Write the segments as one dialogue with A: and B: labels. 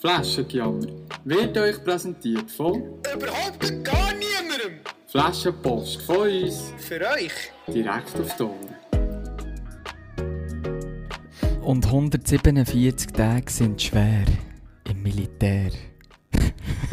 A: Flaschengejammer wird euch präsentiert von
B: Überhaupt gar niemandem.
A: Flaschenpost von uns
B: Für euch.
A: direkt auf Ohren.
C: Und 147 Tage sind schwer im Militär.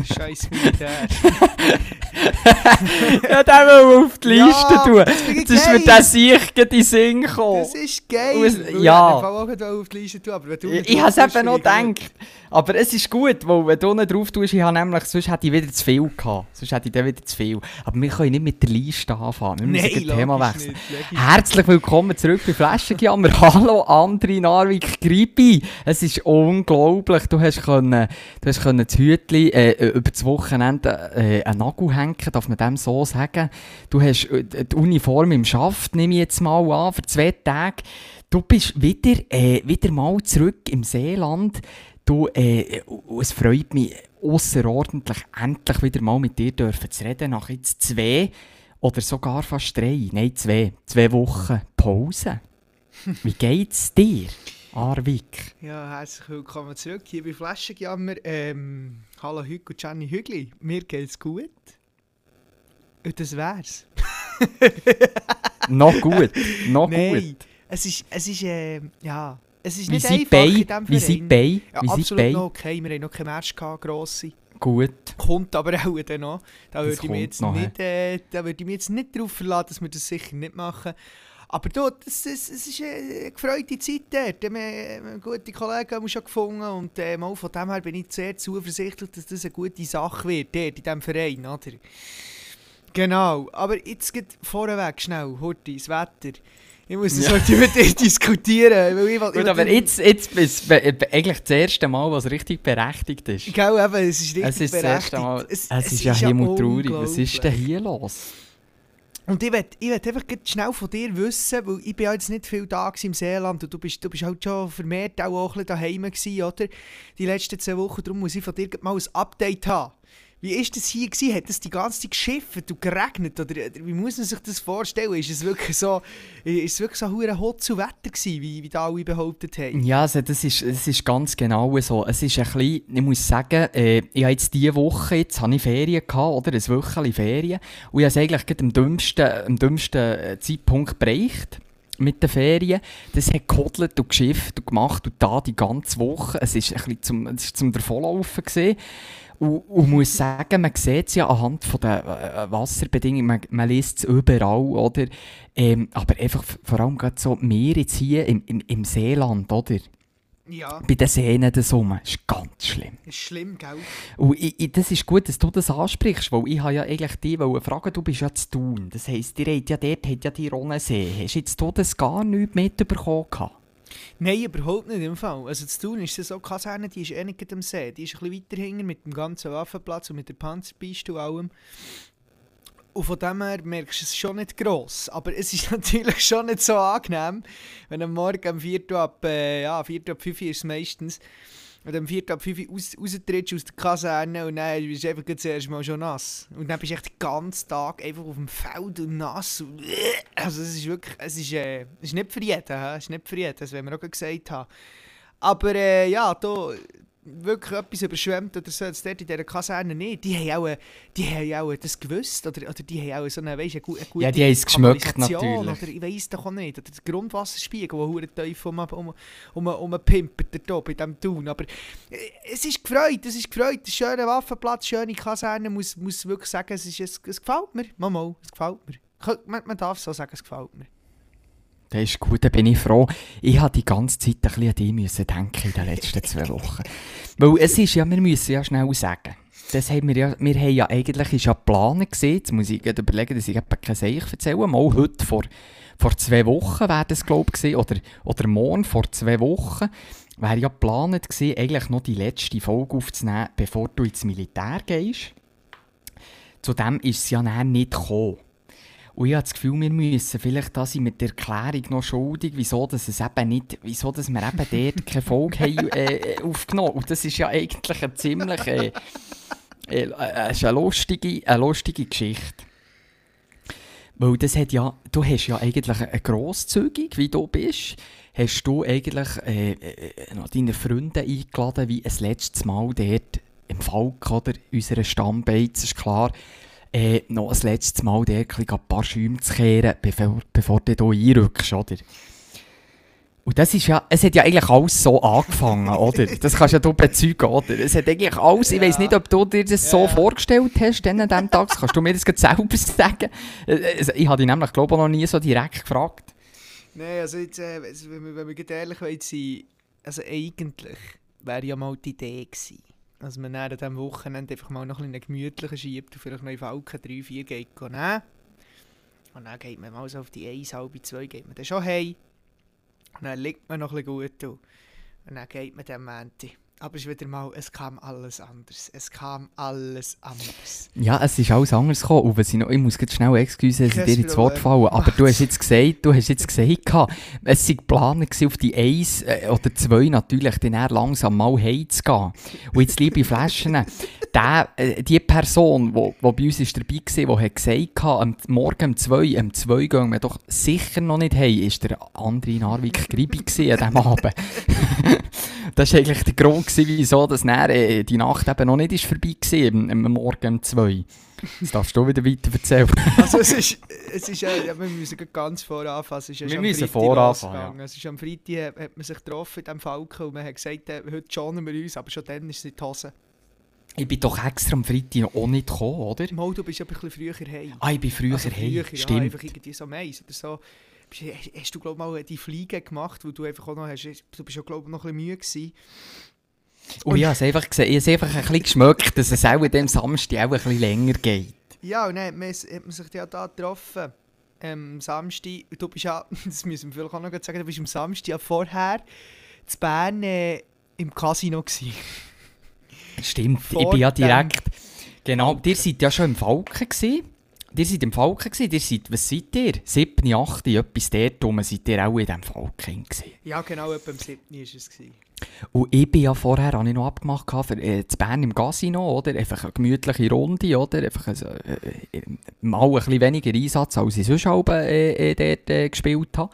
B: Scheiß Militär.
C: ja, den will auf die
B: Ja,
C: Liste tun.
B: das
C: Jetzt ist mir der Sicht in den Sinn gekommen.
B: Das ist geil.
C: Es- ja.
B: Ich gerade auf die Liste tun, aber wenn du
C: Ich, ich habe es eben noch gedacht. Aber es ist gut, weil wenn du nicht drauf tust, ich habe nämlich, sonst hätte ich wieder zu viel gehabt. Sonst hätte ich dann wieder zu viel. Aber wir können nicht mit der Liste anfangen. Wir müssen
B: Nein,
C: das Thema wechseln.
B: nicht.
C: Herzlich willkommen zurück bei Flaschenjammer. Hallo Andri Narvik Gribi. Es ist unglaublich. Du hast können, du hast können das Hütli äh, über das Wochenende äh, einen Nagel hängen, darf man dem so sagen. Du hast äh, die Uniform im Schaft, nehme ich jetzt mal an, für zwei Tage. Du bist wieder, äh, wieder mal zurück im Seeland. Du, äh, es freut mich außerordentlich, endlich wieder mal mit dir dürfen zu reden, nach jetzt zwei oder sogar fast drei, nein, zwei, zwei Wochen Pause. Wie geht's dir, Arvik?
B: Ja, herzlich willkommen zurück hier bei Flaschenjammer. Ähm, hallo Hüg und Jenny Hügli. Mir geht's gut. Das wär's.
C: noch gut, noch
B: Nein,
C: gut.
B: es ist, es ist, äh, ja, es ist
C: Wie
B: nicht einfach
C: bei?
B: in diesem
C: Wie sind
B: Verein.
C: bei?
B: Ja,
C: Wie
B: absolut
C: bei?
B: noch okay. Wir haben noch keinen Match gehabt, grosse.
C: Gut.
B: Kommt aber auch dann noch. Da würde ich, mich
C: kommt
B: jetzt
C: noch,
B: nicht, äh, da würde ich mich jetzt nicht darauf verlassen, dass wir das sicher nicht machen. Aber du, das ist eine gefreute Zeit dort. Wir haben guten Kollegen haben schon gefunden und äh, mal von dem her bin ich sehr zuversichtlich, dass das eine gute Sache wird, dort in diesem Verein. Oder? Genau, aber jetzt geht vorweg schnell, Horti, das Wetter. Ich muss das
C: Ja.
B: heute mit dir diskutieren. Weil ich,
C: Gut, aber jetzt, jetzt ist es be- eigentlich das erste Mal, was richtig berechtigt ist.
B: Gell, eben, es ist richtig
C: Es ist das
B: berechtigt.
C: erste Mal.
B: Es,
C: Es, ist ja himmeltraurig. Was ist denn hier los?
B: Und ich will, ich will einfach schnell von dir wissen, weil ich bin jetzt nicht viel da gewesen im Seeland und du bist, du bist halt schon vermehrt auch, ein bisschen daheim gewesen, oder? Die letzten zwei Wochen, darum muss ich von dir mal ein Update haben. Wie ist das hier gewesen? Hat es die ganze Zeit geschifft und geregnet? Oder, wie muss man sich das vorstellen? Ist es wirklich so, ist es wirklich so hure hot zu Wetter gewesen, wie, wie da alle behauptet haben?
C: Ja, also das, ist, das ist ganz genau so. Es ist ein bisschen, ich muss sagen, äh, ich habe jetzt diese Woche, jetzt habe ich Ferien gehabt, oder? Ein Wöchchen Ferien. Und ich habe es eigentlich am dümmsten, am dümmsten äh, Zeitpunkt bereicht mit den Ferien. Das hat gehodelt und geschifft und gemacht und da die ganze Woche. Es ist ein bisschen zum, es zum Davonlaufen gesehen. Und, und muss sagen, man sieht es ja anhand von der äh, Wasserbedingungen, man, man liest es überall, oder? Ähm, aber einfach vor allem gerade so, wir jetzt hier im, im, im Seeland, oder?
B: Ja,
C: Bei den Seen das rum, ist ganz schlimm.
B: ist schlimm, gell?
C: Und ich, ich, das ist gut, dass du das ansprichst, weil ich habe ja eigentlich dich fragen, du bist ja zu tun. Das heisst, ihr habt ja dort habt ja die Ronnensee. Hast jetzt du das gar nicht mitbekommen? gehabt?
B: Nein, überhaupt nicht im Fall. Also zu tun ist es so, Kaserne, die ist eh nicht am See. Die ist ein bisschen weiter hinten mit dem ganzen Waffenplatz und mit der Panzerpiste und allem. Und von dem her merkst du es schon nicht gross. Aber es ist natürlich schon nicht so angenehm, wenn am Morgen um 4 Uhr ab, äh, ja, 4 Uhr ab 5 Uhr ist es meistens, du um 4 Uhr ab 5 Uhr raus, raustrittst aus der Kaserne und dann bist du einfach zuerst mal schon nass. Und dann bist du echt den ganzen Tag einfach auf dem Feld und nass. Und also es ist wirklich, es ist, äh, es ist nicht für jeden, es ist nicht für jeden, das werden wir auch gesagt haben. Aber äh, ja, da wirklich etwas überschwemmt oder so, jetzt dort in dieser Kaserne nicht. Die haben auch, die haben auch das gewusst oder, oder die haben auch so eine, weißt, eine, gu- eine gute
C: Ja, die haben es
B: Kanalisation
C: natürlich.
B: Oder ich weiss doch auch nicht. Oder der Grundwasserspiegel, der hure tief um, um, um, um pimpert da oben in diesem Tun. Aber äh, es ist gefreut, es ist gefreut. Ein schöner Waffenplatz, schöne Kaserne. muss, muss wirklich sagen, es, ist, es, es gefällt mir. Mal, mal, es gefällt mir. Man, man darf so sagen, es gefällt mir.
C: Das ist gut, da bin ich froh. Ich habe die ganze Zeit ein bisschen an dich müssen denken in den letzten zwei Wochen. Weil es ist ja, wir müssen ja schnell sagen, das haben wir, ja, wir haben ja eigentlich ist ja geplant gesehen, jetzt muss ich überlegen, dass ich eben kein Seich erzähle, mal heute vor, vor zwei Wochen wäre das glaube ich oder, oder morgen vor zwei Wochen, wäre ja geplant gewesen, eigentlich noch die letzte Folge aufzunehmen, bevor du ins Militär gehst. Zudem ist es ja nicht gekommen. Und ich habe das Gefühl, wir müssen vielleicht da sind mit der Erklärung noch schuldig, wieso, dass es eben nicht, wieso dass wir eben dort keine Folge haben, äh, aufgenommen. Und das ist ja eigentlich eine ziemlich äh, äh, äh, eine, lustige, eine lustige Geschichte. Weil das hat ja, du hast ja eigentlich eine Grosszügig, wie du bist, hast du eigentlich äh, äh, noch deine Freunde eingeladen, wie ein letztes Mal dort im Falk oder? Unserer Stammbeiz, ist klar, äh, noch ein letztes Mal dort ein paar Schäume zu kehren, bevor, bevor du hier einrückst, oder? Und das ist ja, es hat ja eigentlich alles so angefangen, oder? Das kannst ja du bezeugen, oder? Es hat eigentlich alles, ich weiß nicht, ob du dir das so
B: Ja.
C: vorgestellt hast, dann an diesem Tag, das kannst du mir das selber sagen? Also, Ich habe dich nämlich, glaube ich, noch nie so direkt gefragt.
B: Nein, also jetzt, äh, wenn wir, wenn wir ehrlich sein, also eigentlich wäre ja mal die Idee gewesen, dass man dann an diesem Wochenende einfach mal noch ein bisschen schiebt und vielleicht noch in Falken 3, 4 geht nehmen. Und dann geht man mal so auf die 1, halb 2 geht man dann schon heim. Und dann liegt man noch ein bisschen gut. Und dann geht man dann Mänti. Aber es ist wieder mal, es kam alles anders. Es kam alles anders.
C: Ja, es ist alles anders gekommen. Was ich, muss jetzt schnell excusen, dass ich dir ins Wort fallen. Aber du hast jetzt gesagt, du hast jetzt gesagt, es sei geplant auf die 1 äh, oder 2 natürlich, dann eher langsam mal heimzugehen. Und jetzt, liebe Flaschen, der, äh, die Person, die bei uns ist dabei war, die hat gesagt, am Morgen um 2, um 2 gehen wir doch sicher noch nicht heim, ist der André Narvik Gribi an diesem Abend. das war eigentlich der Grund, gewesen, wieso dass dann, äh, die Nacht eben noch nicht ist vorbei war, am, Morgen um 2. Das darfst du wieder weiter erzählen.
B: Also es ist, es ist ja, ja, wir müssen ganz voran anfangen. Es ist ja
C: Wir müssen
B: am Freitag
C: voran anfangen,
B: losgegangen. Es ist am Freitag hat man sich getroffen in diesem Falken und man hat gesagt, äh, heute schonen wir uns, aber schon dann ist es in die Hose.
C: Ich bin doch extra am Freitag noch auch nicht gekommen, oder?
B: Mal, du bist ja ein bisschen früher heim.
C: Ah, ich bin früher
B: Also
C: heim,
B: ja,
C: stimmt.
B: einfach irgendwie so Mais oder so. Hast, hast du glaub mal die Fliege gemacht, wo du einfach auch noch hast, du bist ja glaube noch ein bisschen müde gewesen.
C: Und ich habe es einfach gesehen, ich habe es einfach ein bisschen geschmeckt, dass es auch an dem Samstag auch ein bisschen länger geht.
B: Ja, und dann hat man, hat man sich ja da getroffen. Ähm, am Samstag, du bist ja, das müssen wir vielleicht auch noch sagen, du bist am Samstag ja vorher zu Bern äh, im Casino gewesen.
C: Stimmt, ich
B: Vor
C: bin ja direkt... Genau, ihr seid ja schon im Falken gewesen. Ihr seid im Falken gewesen, ihr seid, was seid ihr? 7, 8, etwas dort rum, seid ihr auch in diesem Falken gewesen.
B: Ja, genau, etwa am 7. war es. Gewesen.
C: Und ich bin ja vorher, habe ich noch abgemacht, für äh, zu Bern im Casino, oder? Einfach eine gemütliche Runde, oder? Einfach also, äh, äh, mal ein bisschen weniger Einsatz, als ich sonst auch, äh, äh, dort äh, gespielt habe.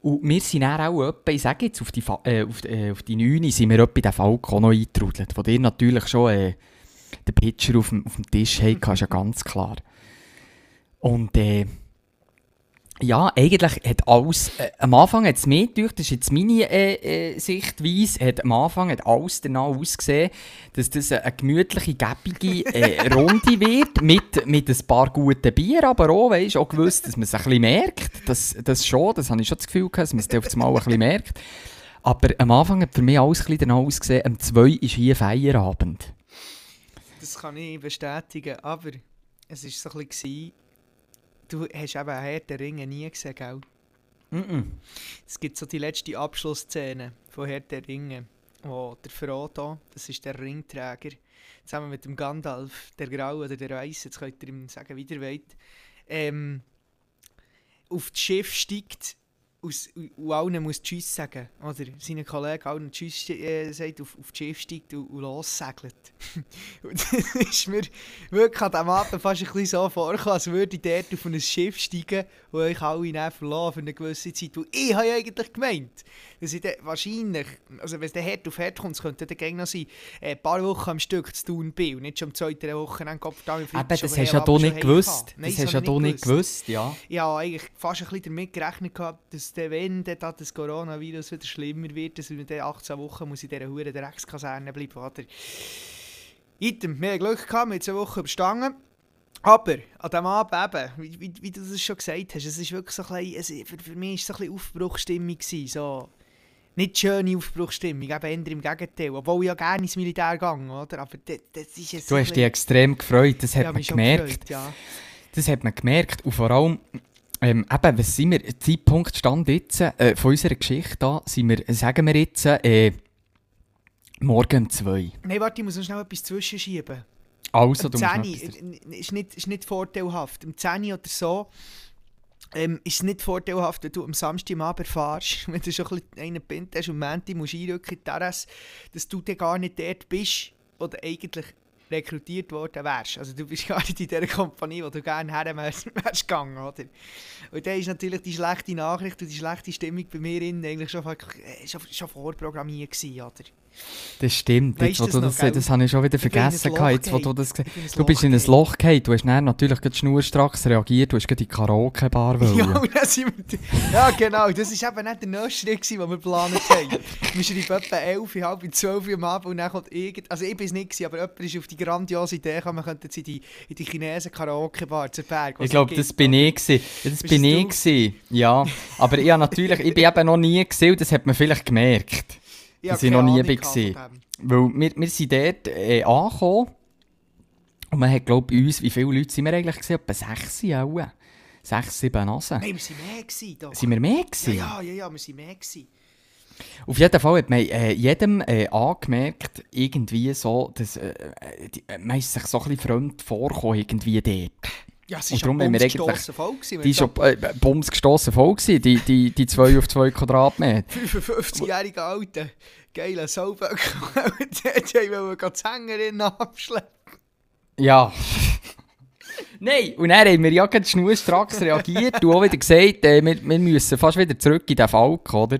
C: Und wir sind dann auch etwa, ich sage jetzt, auf die, Fa äh, auf, äh, auf die 9 sind wir etwa in den Falk auch noch eingetrudelt, wo ihr natürlich schon äh, den Pitcher auf dem, auf dem Tisch hatten, ist ja ganz klar. Und äh, ja, eigentlich hat alles, äh, am Anfang hat es mir gedacht, das ist jetzt meine äh, äh, Sichtweise, hat am Anfang hat alles danach ausgesehen, dass das eine, gemütliche, gäbige äh, Runde wird, mit, mit ein paar guten Bier, aber auch, weißt, auch gewusst, dass man es ein bisschen merkt, das, das schon, das habe ich schon das Gefühl gehabt, dass man es auf einmal ein bisschen merkt. Aber am Anfang hat für mich alles ein bisschen danach ausgesehen, am 2 ist hier Feierabend.
B: Das kann ich bestätigen, aber es war so ein bisschen, du hast eben Herr der Ringe nie gesehen, gell?
C: Mhm.
B: Es gibt so die letzte Abschlussszene von Herr der Ringe, wo der Frodo, das ist der Ringträger, zusammen mit dem Gandalf, der Grau oder der Weiß, jetzt könnt ihr ihm sagen, wie ihr wollt, ähm, auf das Schiff steigt aus, und allen muss Tschüss sagen, oder? Seinen Kollegen allen Tschüss äh, sagt, auf, auf das Schiff steigt und, und lossegelt. und das ist mir wirklich an diesem Abend fast ein bisschen so vorgekommen, als würde ich dort auf ein Schiff steigen und euch alle dann verlassen für eine gewisse Zeit. Weil ich habe ja eigentlich gemeint, dass ich dann wahrscheinlich, also wenn es dann hart auf hart kommt, könnte gegen noch sein, äh, ein paar Wochen am Stück zu tun bin und nicht schon am zweiten Wochenende Kopf da
C: Eben, das hast ja du nicht gewusst. Das hast ja du nicht
B: gewusst.
C: ja.
B: Ich habe eigentlich fast ein bisschen damit gerechnet, gehabt, dass der, wenn dann da das Coronavirus wieder schlimmer wird, dass wir dann 18 Wochen muss in dieser Huren Dreckskaserne bleiben. Oder? Item, wir haben Glück gehabt, wir haben zwei Wochen überstanden. Aber an diesem Abend eben, wie, wie, wie du das schon gesagt hast, es ist wirklich so ein bisschen, es, für, für mich war es so ein bisschen Aufbruchstimmung. Gewesen, so. Nicht schöne Aufbruchstimmung, eben eher im Gegenteil. Obwohl ich ja gerne ins Militär gehe, oder? Aber das, das ist jetzt
C: Du
B: so
C: hast dich extrem gefreut, das hat
B: Ja,
C: man gemerkt.
B: gefreut, ja.
C: Das hat man gemerkt. Und vor allem, ähm, eben, was sind wir, Zeitpunkt stand jetzt, äh, von unserer Geschichte da, sind wir, sagen wir jetzt, äh, morgen um zwei.
B: Nein, warte, ich muss noch schnell etwas zwischenschieben.
C: Also,
B: Am
C: du musst noch
B: 10
C: etwas-
B: äh, ist nicht, ist nicht vorteilhaft. Am 10 oder so ähm, ist es nicht vorteilhaft, wenn du am Samstag am Abend fährst, wenn du schon ein bisschen einen Pint hast und am Montag musst einrücken in die Terrasse, dass du dann gar nicht dort bist, oder eigentlich rekrutiert worden wärst. Also du bist gar nicht in dieser Kompanie, wo du gerne her wärst, wärst gegangen, oder? Und dann ist natürlich die schlechte Nachricht und die schlechte Stimmung bei mir innen eigentlich schon, schon, schon vorprogrammiert gewesen, oder?
C: Das stimmt. Jetzt,
B: das
C: das,
B: gell?
C: das habe ich schon wieder vergessen. Jetzt, wo du das Du bist in ein. Loch gefallen. Du hast dann natürlich schnurstracks reagiert. Du hast gerade in die Karaoke-Bar.
B: Ja, wir, ja, genau. Das war eben nicht der nächste Schritt, den wir geplant haben. Wir schreiben etwa 11, halb 12 Uhr am Abend und dann kommt irgend... Also ich bin es nicht, gewesen, aber jemand ist auf die grandiose Idee gekommen, man könnte jetzt in die, in die Chinesen Karaoke-Bar zu Berg.
C: Ich glaube, das bin ich gewesen. Das bin ich gewesen. Ja, aber ich natürlich, ich bin eben noch nie gesehen, das hat man vielleicht gemerkt.
B: Ich
C: dass ich noch nie
B: dem.
C: Weil wir, wir sind dort äh, angekommen und man hat, glaube ich, uns, wie viele Leute sind wir eigentlich gesehen? Etwa sechs auch. Sechs, sieben Nasen.
B: Nein, wir waren mehr. Gewesen, doch.
C: Sind wir mehr
B: ja,
C: gewesen?
B: ja, ja, ja, wir waren mehr. Gewesen.
C: Auf jeden Fall hat man äh, jedem äh, angemerkt, irgendwie so, dass äh, äh, die, äh, man ist sich so ein bisschen fremd vorgekommen, irgendwie dort.
B: Ja, es
C: Und
B: ist
C: darum
B: Bums
C: eigentlich-
B: gestossen voll gewesen.
C: Die ist schon äh, bums gestossen voll gewesen, die, die, die 2 auf 2 Quadratmeter.
B: 55-jährige Alte, geiler Sauböckel, dort wollen die Sängerin abschleppen.
C: Ja. Nein, und dann haben wir ja gerade schnurstracks reagiert und auch wieder gesagt, äh, wir, wir müssen fast wieder zurück in den Falk, oder?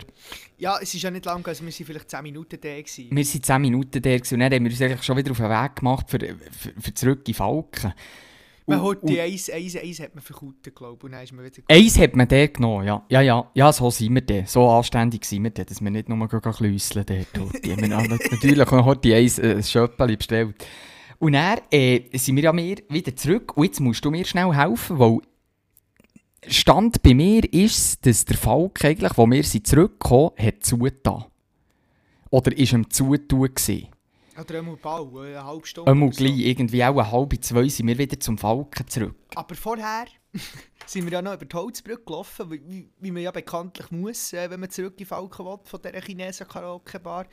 B: Ja, es ist ja nicht lang, also wir waren vielleicht 10 Minuten da. Gewesen.
C: Wir waren 10 Minuten da und dann haben wir uns eigentlich schon wieder auf den Weg gemacht für, für, für zurück in Falken.
B: Man hat
C: und-
B: die Eis, Eis, Eis hat man verkauft, glaube ich, und dann ist man wieder...
C: Eins hat man dort genommen, ja. Ja, ja, ja, so sind wir dort. So anständig sind wir dort, dass wir nicht nur klüsseln dort. Die haben natürlich auch noch die eins äh, ein Schöppeli bestellt. Und dann äh, sind wir ja mehr wieder zurück. Und jetzt musst du mir schnell helfen, weil Stand bei mir ist, dass der Falk eigentlich, wo wir sind zurückgekommen, hat zugetan. Oder ist am Zutun gewesen.
B: Oder einmal Bau, eine halbe Stunde.
C: Einmal
B: oder so.
C: gleich, irgendwie auch eine halbe zwei sind wir wieder zum Falken zurück.
B: Aber vorher sind wir ja noch über die Holzbrücke gelaufen, wie, wie, man ja bekanntlich muss, äh, wenn man zurück in Falken will, von dieser Chinesen Karaoke-Bar.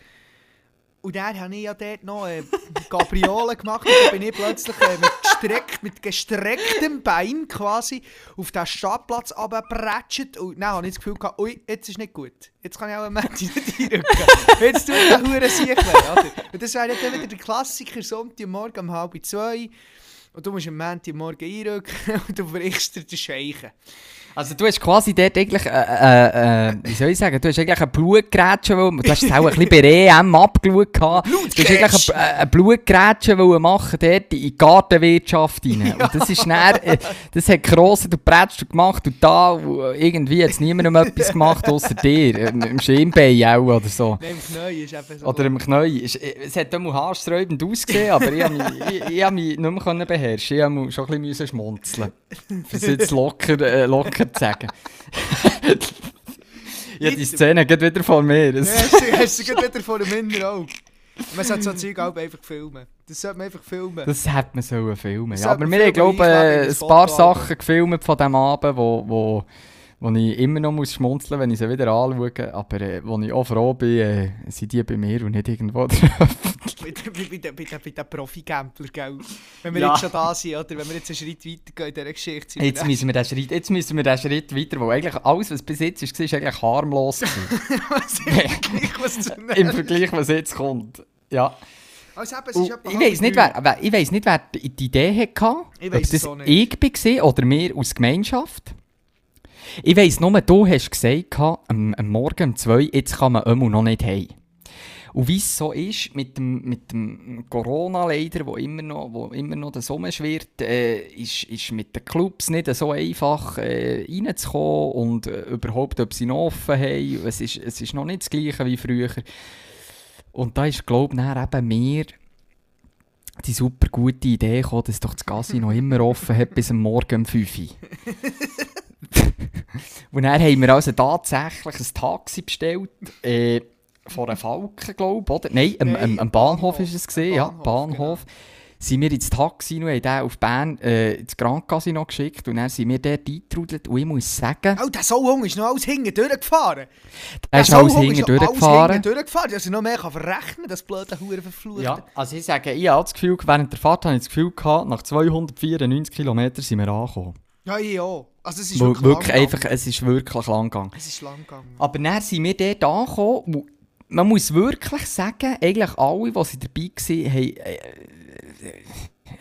B: Und dann habe ich ja dort noch äh, Gabriole gemacht und dann bin ich plötzlich äh, mit, gestreckt, mit gestrecktem Bein quasi auf den Stadtplatz runtergepratscht und dann habe ich das Gefühl gehabt, ui, jetzt ist nicht gut. Jetzt kann ich auch am Menti nicht einrücken. Jetzt tut der Hure sich oder? Und das wäre dann wieder der Klassiker, Sonntagmorgen um halb zwei und du musst am Montagmorgen einrücken und du brichst dir den Scheichen.
C: Also du hast quasi dort eigentlich, äh, äh, äh, wie soll ich sagen, du hast eigentlich ein Blutgrätsche, wollen- du hast es auch ein bisschen bei EM abgeschaut gehabt. Du hast eigentlich ein, äh, ein Blutgrätsche wollen machen dort in die Gartenwirtschaft rein. Und das ist dann, das hat Grosse, du prätst du gemacht und da und irgendwie hat es niemandem etwas gemacht, außer dir. Im, Schienbein auch oder so.
B: Im ist so.
C: Oder im Es hat immer haarsträubend ausgesehen, aber ich ich, ich mich nicht mehr können beherrschen. Ich mich schon ein bisschen schmunzeln. Für es jetzt locker, äh, locker zu sagen. ja, die Szene geht wieder von mir.
B: Ja, hast du, gerade wieder vor inneren Auge. Man sollte so Zeug auch einfach filmen. Das sollte man einfach filmen.
C: das hätte man sollen filmen.
B: Das
C: Ja,
B: sollte
C: aber wir haben, glaube ich,
B: ein
C: ein paar. Sachen gefilmt von diesem Abend, wo, wo, wo ich immer noch muss schmunzeln muss, wenn ich sie wieder anschaue. Aber äh, wo ich auch froh bin, äh, sind die bei mir und nicht irgendwo.
B: Bei, bei, bei, den- bei, den- gell? Wenn wir
C: Ja.
B: jetzt schon da sind, oder? Wenn wir jetzt einen Schritt weitergehen in dieser Geschichte. sind wir
C: Jetzt müssen wir den Schritt, jetzt müssen wir den Schritt weiter, wo eigentlich alles, was bis jetzt ist, war, ist eigentlich harmlos.
B: Was
C: Im. Vergleich, was jetzt kommt. Ja.
B: Also eben,
C: ich weiß nicht, wer, wer, ich weiss nicht, wer die Idee hatte.
B: Ich es
C: das
B: auch nicht.
C: ich war oder wir aus Gemeinschaft. Ich weiss nur, du hast gesagt, am, am Morgen um 2 jetzt kann man immer noch nicht heim. Und wie es so ist, mit dem, mit dem Corona leider, wo immer noch, wo immer noch der Sommer schwirrt, äh, ist, ist mit den Clubs nicht so einfach äh, reinzukommen und äh, überhaupt, ob sie noch offen haben. Es ist, es ist noch nicht das Gleiche wie früher. Und da ist, glaube ich, eben mehr die super gute Idee gekommen, dass doch das Casino immer offen hat bis am Morgen um 5 Uhr. Und dann haben wir also tatsächlich ein Taxi bestellt, äh, von einem Falken, glaube ich, oder? Nein, am, am, am Bahnhof
B: Bahnhof.
C: ist es gesehen,
B: Am
C: ja,
B: Bahnhof,
C: Bahnhof. Sind wir ins Taxi und haben den auf Bern äh, ins Grand Casino geschickt und dann sind wir dort eingetrudelt und ich muss sagen,
B: Oh, der Sauhung ist noch alles hinten durchgefahren.
C: er ist
B: Der
C: alles hinten durchgefahren.
B: durchgefahren. Dass er noch mehr kann verrechnen kann, das blöde Hure verflucht.
C: Ja, also ich sage, ich habe das Gefühl, während der Fahrt habe ich das Gefühl gehabt, nach 294 Kilometern sind wir angekommen.
B: Ja, ich auch. Also es ist
C: Weil
B: wirklich,
C: wirklich
B: lang
C: einfach, es ist wirklich lang gegangen.
B: Es ist lang gegangen.
C: Aber dann sind wir dort angekommen man muss wirklich sagen, eigentlich alle, die sie dabei waren, haben, äh,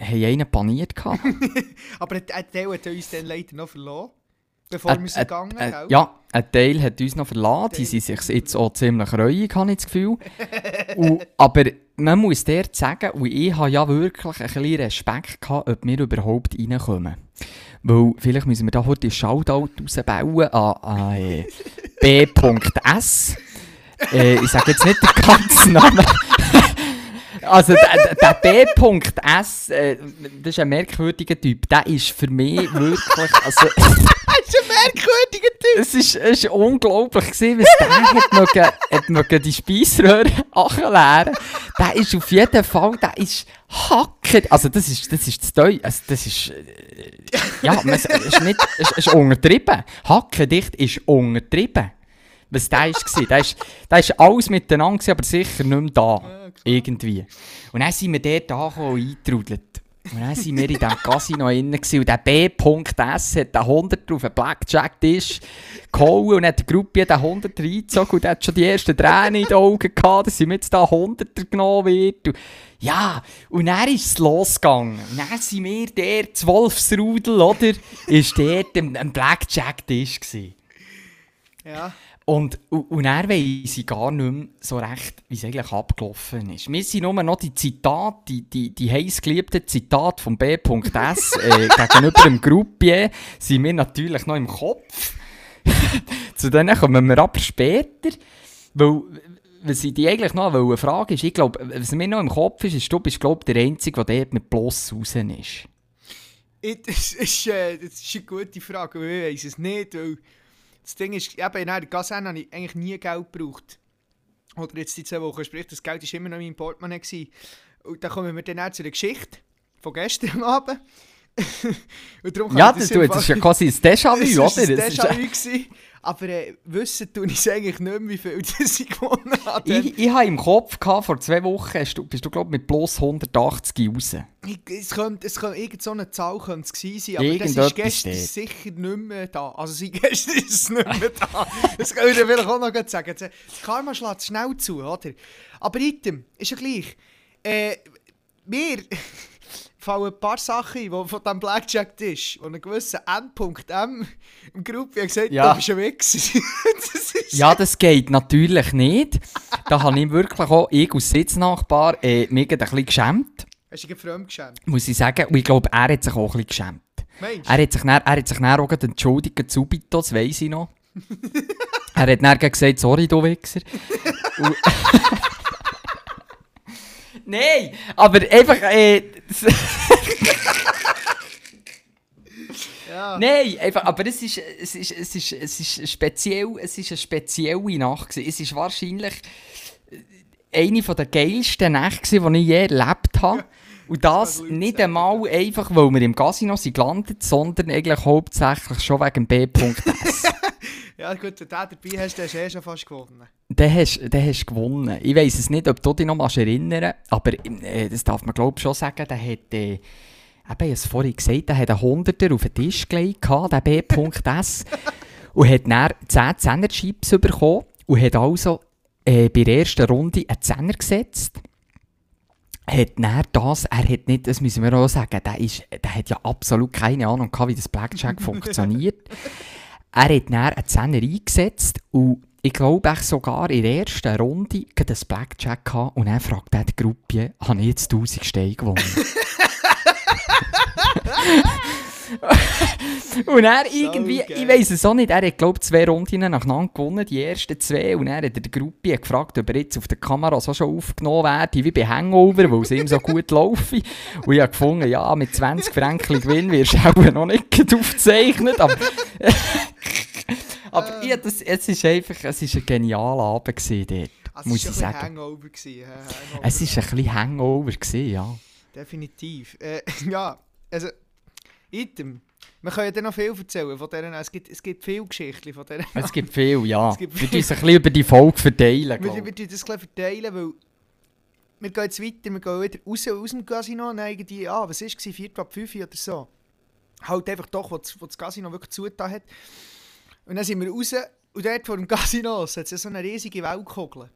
C: haben einen paniert gehabt.
B: Aber ein Teil hat uns dann leider noch verloren. Bevor wir sind gegangen,
C: äh,
B: gell?
C: ja, ein Teil hat uns noch verlassen. Die sind sich jetzt auch ziemlich reuig, habe ich das Gefühl. und, aber man muss dort sagen, und ich habe ja wirklich ein bisschen Respekt gehabt, ob wir überhaupt reinkommen. Weil vielleicht müssen wir da heute einen Shoutout rausbauen an, an äh, B.S. Äh, ich sage jetzt nicht den ganzen Namen. Also der, B.S., äh, das ist ein merkwürdiger Typ. Der ist für mich wirklich... Also,
B: Das ist ein merkwürdiger Typ.
C: es ist, es ist unglaublich gewesen, was der hat mögen, hat mögen die Speisröhre leeren. Der ist auf jeden Fall, der ist hacker. Also das ist, das ist zu teuer. Also das ist, äh, ja, es ist nicht, es ist untertrieben. Hackendicht ist untertrieben. Was der war, der ist, der ist alles miteinander gewesen, aber sicher nicht mehr da. Irgendwie. Und dann sind wir dort angekommen und eingetrudelt. Und dann sind wir in diesem Casino gewesen und der B.S. hat den 100 auf den Blackjack-Tisch gehauen und hat die Gruppe den 100 reingezogen und hat schon die ersten Tränen in den Augen gehabt, dass ihm jetzt da 100 genommen wird. Und ja, und dann ist es losgegangen. Und dann sind wir der, das Wolfsrudel, oder? Ist dort am, am Blackjack-Tisch.
B: Ja.
C: Und, und, dann weiss ich gar nicht mehr so recht, wie es eigentlich abgelaufen ist. Wir sind nur noch die Zitate, die, die, die heißgeliebten Zitate von B.S. äh, gegenüber dem Gruppier, sind mir natürlich noch im Kopf. Zu denen kommen wir aber später. Weil, was ich dich eigentlich noch wollte fragen ist, ich glaube, was mir noch im Kopf ist, ist, du bist, glaube der Einzige, der dort mit Bloss raus ist.
B: Ich, das, ist, äh, das ist eine gute Frage, weil ich weiß es nicht. Weil das Ding ist, eben in der Kaserne habe ich eigentlich nie Geld gebraucht. Oder jetzt die zwei Wochen, sprich, das Geld war immer noch in meinem Portemonnaie. Und dann kommen wir dann auch zu der Geschichte von gestern Abend.
C: Ja,
B: ich
C: das, du, das ist ja quasi ein Déjà-vu, oder?
B: war ein
C: Das
B: Déjà-vu. Aber äh, wissen tue ich es eigentlich nicht mehr, wie viel das ich gewonnen habe.
C: Ich, ich habe im Kopf gehabt, vor zwei Wochen du, bist du glaub, mit plus 180 raus.
B: Ich, es könnte, es könnte, irgend so eine Zahl könnte es gewesen sein, aber das
C: Irgendetwas
B: ist gestern
C: steht.
B: sicher nicht mehr da. Also seit gestern ist es nicht mehr da. Das kann ich dir vielleicht auch noch sagen. Das Karma schlägt schnell zu, oder? Aber item, ist ja gleich. Äh, mir fallen ein paar Sachen ein, die von diesem Blackjack-Tisch, und ein gewisser M.M. im Gruppe hat gesagt,
C: Ja.
B: du bist ein Wichser.
C: Ja, das geht natürlich nicht. Da habe ich wirklich auch, ich als Sitznachbar, äh, mich ein bisschen geschämt,
B: Hast du dich fremd geschämt?
C: muss ich sagen. Und ich glaube, er hat sich auch ein bisschen geschämt. Er hat sich dann, er hat sich dann auch entschuldigt, subito, das weiss ich noch. er hat dann gesagt, sorry, du Wichser. Und- Nein, aber einfach, äh,
B: Ja.
C: Nein, einfach, aber es ist, es ist, es ist, es ist speziell, es ist eine spezielle Nacht gewesen. Es ist wahrscheinlich äh, eine der geilsten Nächte, die ich je erlebt habe. Und das nicht einmal einfach, weil wir im Casino sind gelandet, sondern eigentlich hauptsächlich schon wegen B.S.
B: Ja gut, wenn du den dabei hast, dann hast du eh schon fast gewonnen.
C: Den hast den hast du gewonnen. Ich weiss es nicht, ob du dich noch mal erinnern aber äh, das darf man glaube ich schon sagen, der hat, äh, eben, ich habe es vorhin gesagt, der hat einen Hunderter auf den Tisch gelegt, der B.S. und hat dann 10 Zehner-Chips bekommen und hat also äh, bei der ersten Runde einen Zehner gesetzt. Hat dann das, er hat nicht, das müssen wir auch sagen, der, ist, der hat ja absolut keine Ahnung gehabt, wie das Blackjack funktioniert. Er hat dann einen Zehner eingesetzt und ich glaube echt sogar in der ersten Runde das Blackjack gehabt und dann fragt er die Gruppe, habe ich jetzt 1000 Steine gewonnen? und er irgendwie,
B: geil.
C: ich weiß es auch nicht, er hat glaube ich zwei Runden nacheinander gewonnen, die ersten zwei und dann hat er die Gruppe gefragt, ob er jetzt auf der Kamera so schon aufgenommen werde, wie bei Hangover, weil es ihm so gut laufe. Und ich habe gefunden, ja, mit 20 Franken Gewinn wirst du auch noch nicht aufgezeichnet, aber... Aber ja, das, es ist einfach, es ist ein genialer Abend gewesen dort,
B: Also
C: muss ich
B: es war ein. Hangover. Gewesen, hä? Hangover.
C: Es war ein bisschen Hangover, gewesen, ja.
B: Definitiv. Äh, ja, also, Item. Wir können dann noch viel erzählen von denen. Es gibt, es gibt viele Geschichten von denen.
C: Es gibt viel, ja.
B: Es gibt
C: wir
B: viel.
C: müssen ein bisschen über die Folge verteilen,
B: wir, wir das gleich verteilen, weil wir gehen jetzt weiter, wir gehen wieder raus aus dem Casino und irgendwie, ah, was war es, 4 ab 5 oder so. Halt einfach doch, wo das, wo das Casino wirklich zugetan hat. Und dann sind wir raus und dort vor dem Casino hat es so eine riesige Weltkugel.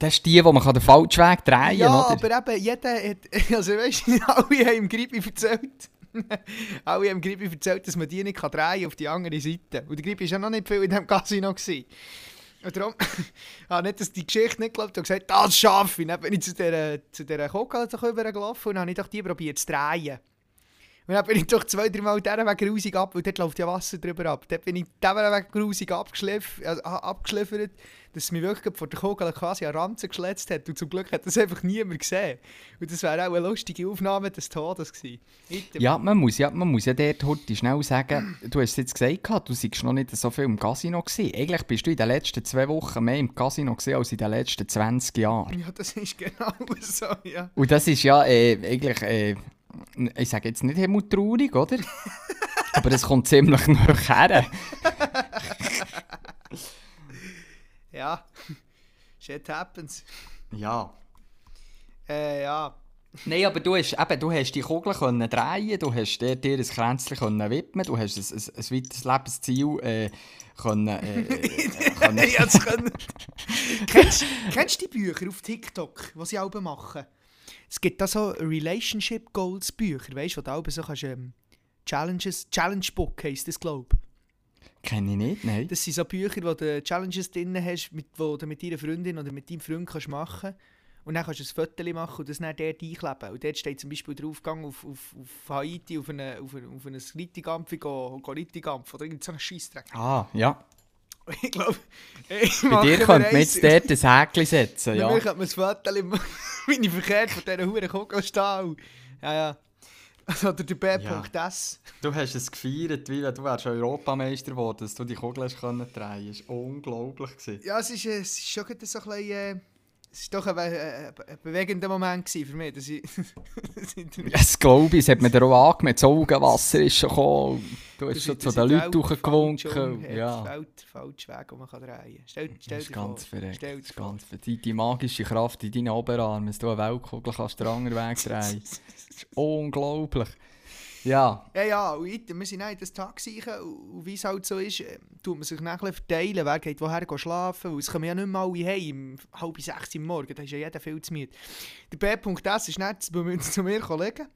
C: Das ist die, die man den falschen Weg drehen kann,
B: Ja,
C: oder?
B: aber eben, jeder hat, also weißt du, alle haben im Gripi erzählt, alle haben im Gripi erzählt, dass man die nicht kann drehen auf die andere Seite. Und der Gripi war ja noch nicht viel in diesem Casino. Gewesen. Und darum, nicht, dass die Geschichte nicht glaubt, und gesagt, das schaffe ich. Dann bin ich zu dieser, zu dieser rübergelaufen und habe ich die probiert zu drehen. Und dann bin ich doch zwei, drei Mal diesen Weg grusig ab, weil dort läuft ja Wasser drüber ab. Dort bin ich diesen Weg grusig abgeschliff, also, abgeschliffert, dass es mich wirklich vor der Kugel quasi an Ranzen geschletzt hat. Und zum Glück hat das einfach niemand gesehen. Und das wäre auch eine lustige Aufnahme des Todes gewesen.
C: Ja, man muss ja, man muss ja dort heute schnell sagen, du hast es jetzt gesagt, du warst noch nicht so viel im Casino gewesen. Eigentlich bist du in den letzten zwei Wochen mehr im Casino gewesen als in den letzten 20 Jahren.
B: Ja, das ist genau so, ja.
C: Und das ist ja äh, eigentlich, äh, ich sage jetzt nicht immer traurig, oder? Aber es kommt ziemlich nah her.
B: Ja. Shit happens.
C: Ja.
B: Äh, ja.
C: Nein, aber du hast, eben, du hast die Kugel können drehen, du hast dir, dir ein Kränzchen können widmen, du hast ein, ein, ein weiteres Lebensziel äh, können, äh, äh, können.
B: kennst, kennst du die Bücher auf TikTok, die sie alle machen? Es gibt da so Relationship Goals Bücher, weißt du, wo du alle so kannst, ähm, Challenges, Challenge Book heisst das, glaube ich.
C: Kenne ich nicht, nein.
B: Das sind so Bücher, wo du Challenges drin hast, mit, wo du mit deiner Freundin oder mit deinem Freund kannst machen Und dann kannst du ein Foto machen und das dann dort einkleben. Und dort steht zum Beispiel drauf, gang auf, auf, auf Haiti auf, eine, auf, eine, auf ein Reitigampf, go, go Reitigampf oder irgend so einen Scheissdreck.
C: Ah, ja.
B: Ich glaube, ich
C: Bei dir
B: mir
C: könnte man jetzt dort ein Häkchen setzen,
B: Bei
C: ja.
B: mir könnte man das Foto, wenn ich verkehrt von dieser Huren Kugel stehen. Ja, ja. Oder der B.S.
C: Du hast es gefeiert, wie wenn du wärst Europameister geworden, dass du die Kugel hast können drehen. Das war unglaublich. Gewesen.
B: Ja, es ist, äh, es ist schon so ein bisschen... Äh, es war doch ein, äh, ein bewegender Moment für mich, dass ich... das
C: glaube ich, es hat mir dir auch angemerkt, das Augenwasser ist schon gekommen. Du hast schon zu den Leuten.
B: Weg,
C: Ja.
B: Der falsche Weg, den man kann drehen kann. Stell, stell
C: Das ist ganz verrückt. Das ist
B: vor.
C: ganz verrückt. Die, magische Kraft in deinen Oberarmen, dass du eine Weltkugel kannst den anderen Weg drehen. Das ist unglaublich. Ja,
B: Ja, ja, und ich, wir sind in das Taxi und wie es halt so ist, äh, tut man sich bisschen verteilen, wer geht woher gehen schlafen, weil es kommen ja nicht mehr alle heim, halb sechs Uhr morgen, da ist ja jeder viel zu müde. Der B.S. ist nicht zu, zu mir gelegen.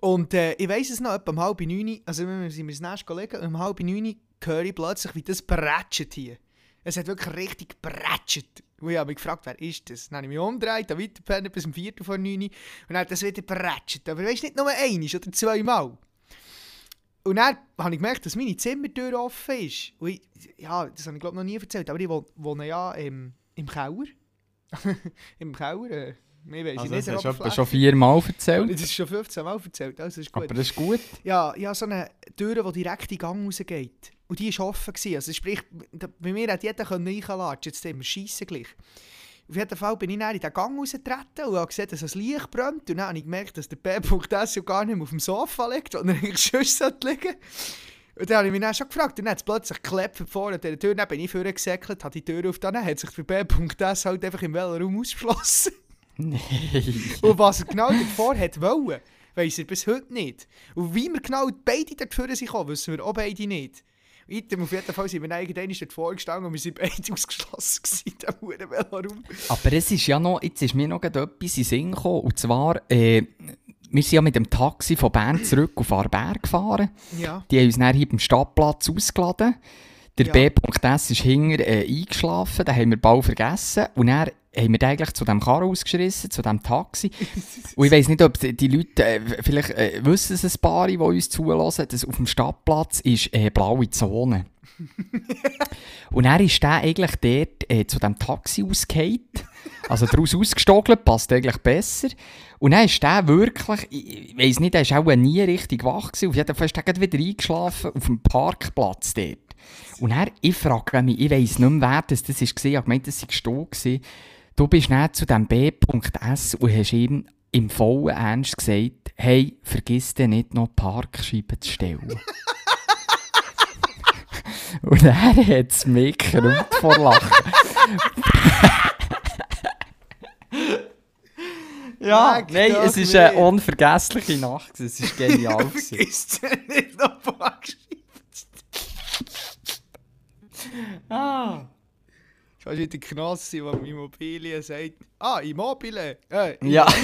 B: Und äh, ich weiss es noch, etwa um halb neun, also wir sind wir das nächste gelegen, und um halb neun höre ich plötzlich, wie das bretschet hier. Es hat wirklich richtig bretschet. Ich habe mich gefragt, wer ist das? Dann habe ich mich umgedreht, habe weitergepennt bis um 4 vor 9 Uhr und dann hat das wieder bretschet. Aber weißt du, nicht nur einmal oder zweimal. Und dann habe ich gemerkt, dass meine Zimmertür offen ist. Und ich, ja, das habe ich glaube noch nie erzählt, aber ich wohne, wohne ja im, im Keller. Im Keller, äh, mehr weiss
C: also
B: ich
C: das
B: nicht.
C: hast
B: der
C: du schon viermal
B: Das
C: erzählt.
B: ist schon 15 Mal erzählt, also ist gut.
C: Aber das ist gut.
B: Ja, ja, so eine Tür, die direkt in den Gang rausgeht. Und die war offen. Gewesen. Also sprich, bei mir hat jeder reinlatschen jetzt wir schiessen gleich. Auf jeden Fall bin ich dann in den Gang rausgetreten und habe gesehen, dass ein Licht brennt. Und dann habe ich gemerkt, dass der P.S. gar nicht mehr auf dem Sofa liegt, sondern eigentlich sollte liegen. Und dann habe ich mich dann schon gefragt. Und dann hat es plötzlich geklappt vorne an dieser Tür. Dann bin ich vorgesäckelt, habe die Tür auf. Dann hat sich der P.S. halt einfach im Raum ausgeschlossen.
C: Nein.
B: Und was er genau davor hat wollen, weiss er bis heute nicht. Und wie wir genau beide vorne sind wissen wir auch beide nicht. Item, auf jeden Fall sind wir irgendwann dort vorgestanden und wir sind beide ausgeschlossen gewesen in Veloroom.
C: Aber es ist ja noch, jetzt ist mir noch etwas in den Sinn gekommen. Und zwar, äh, wir sind ja mit dem Taxi von Bern zurück auf Aarberg gefahren.
B: Ja.
C: Die haben uns dann hier beim Stadtplatz ausgeladen. Der
B: Ja.
C: B.S. ist hinter äh, eingeschlafen, den haben wir bald vergessen. Und dann haben wir eigentlich zu dem Karren ausgeschrissen, zu dem Taxi. Und ich weiss nicht, ob die Leute, äh, vielleicht äh, wissen es ein paar, die uns zulassen, dass auf dem Stadtplatz ist äh, blaue Zone. Und er ist der eigentlich dort äh, zu dem Taxi ausgefallen. Also daraus ausgestogelt, passt eigentlich besser. Und dann ist der wirklich, ich, weiss nicht, der war auch nie richtig wach. Gewesen. Auf jeden Fall ist gerade wieder eingeschlafen auf dem Parkplatz dort. Und er, ich frage mich, ich weiss nicht mehr, wer das, das war. Ich habe gemeint, das war Sto. gewesen. Du bist dann zu dem B.S. und hast ihm im vollen Ernst gesagt, hey, vergiss dir nicht noch die Parkscheibe zu stellen. und er hat es mich gerührt vor Lachen. ja,
B: Leck
C: nein, es war eine unvergessliche Nacht. Es war genial.
B: Vergiss nicht noch Parkscheiben.
C: ah.
B: Fast wie der Knossi, der im Immobilien sagt, ah, Immobile, äh,
C: Ja.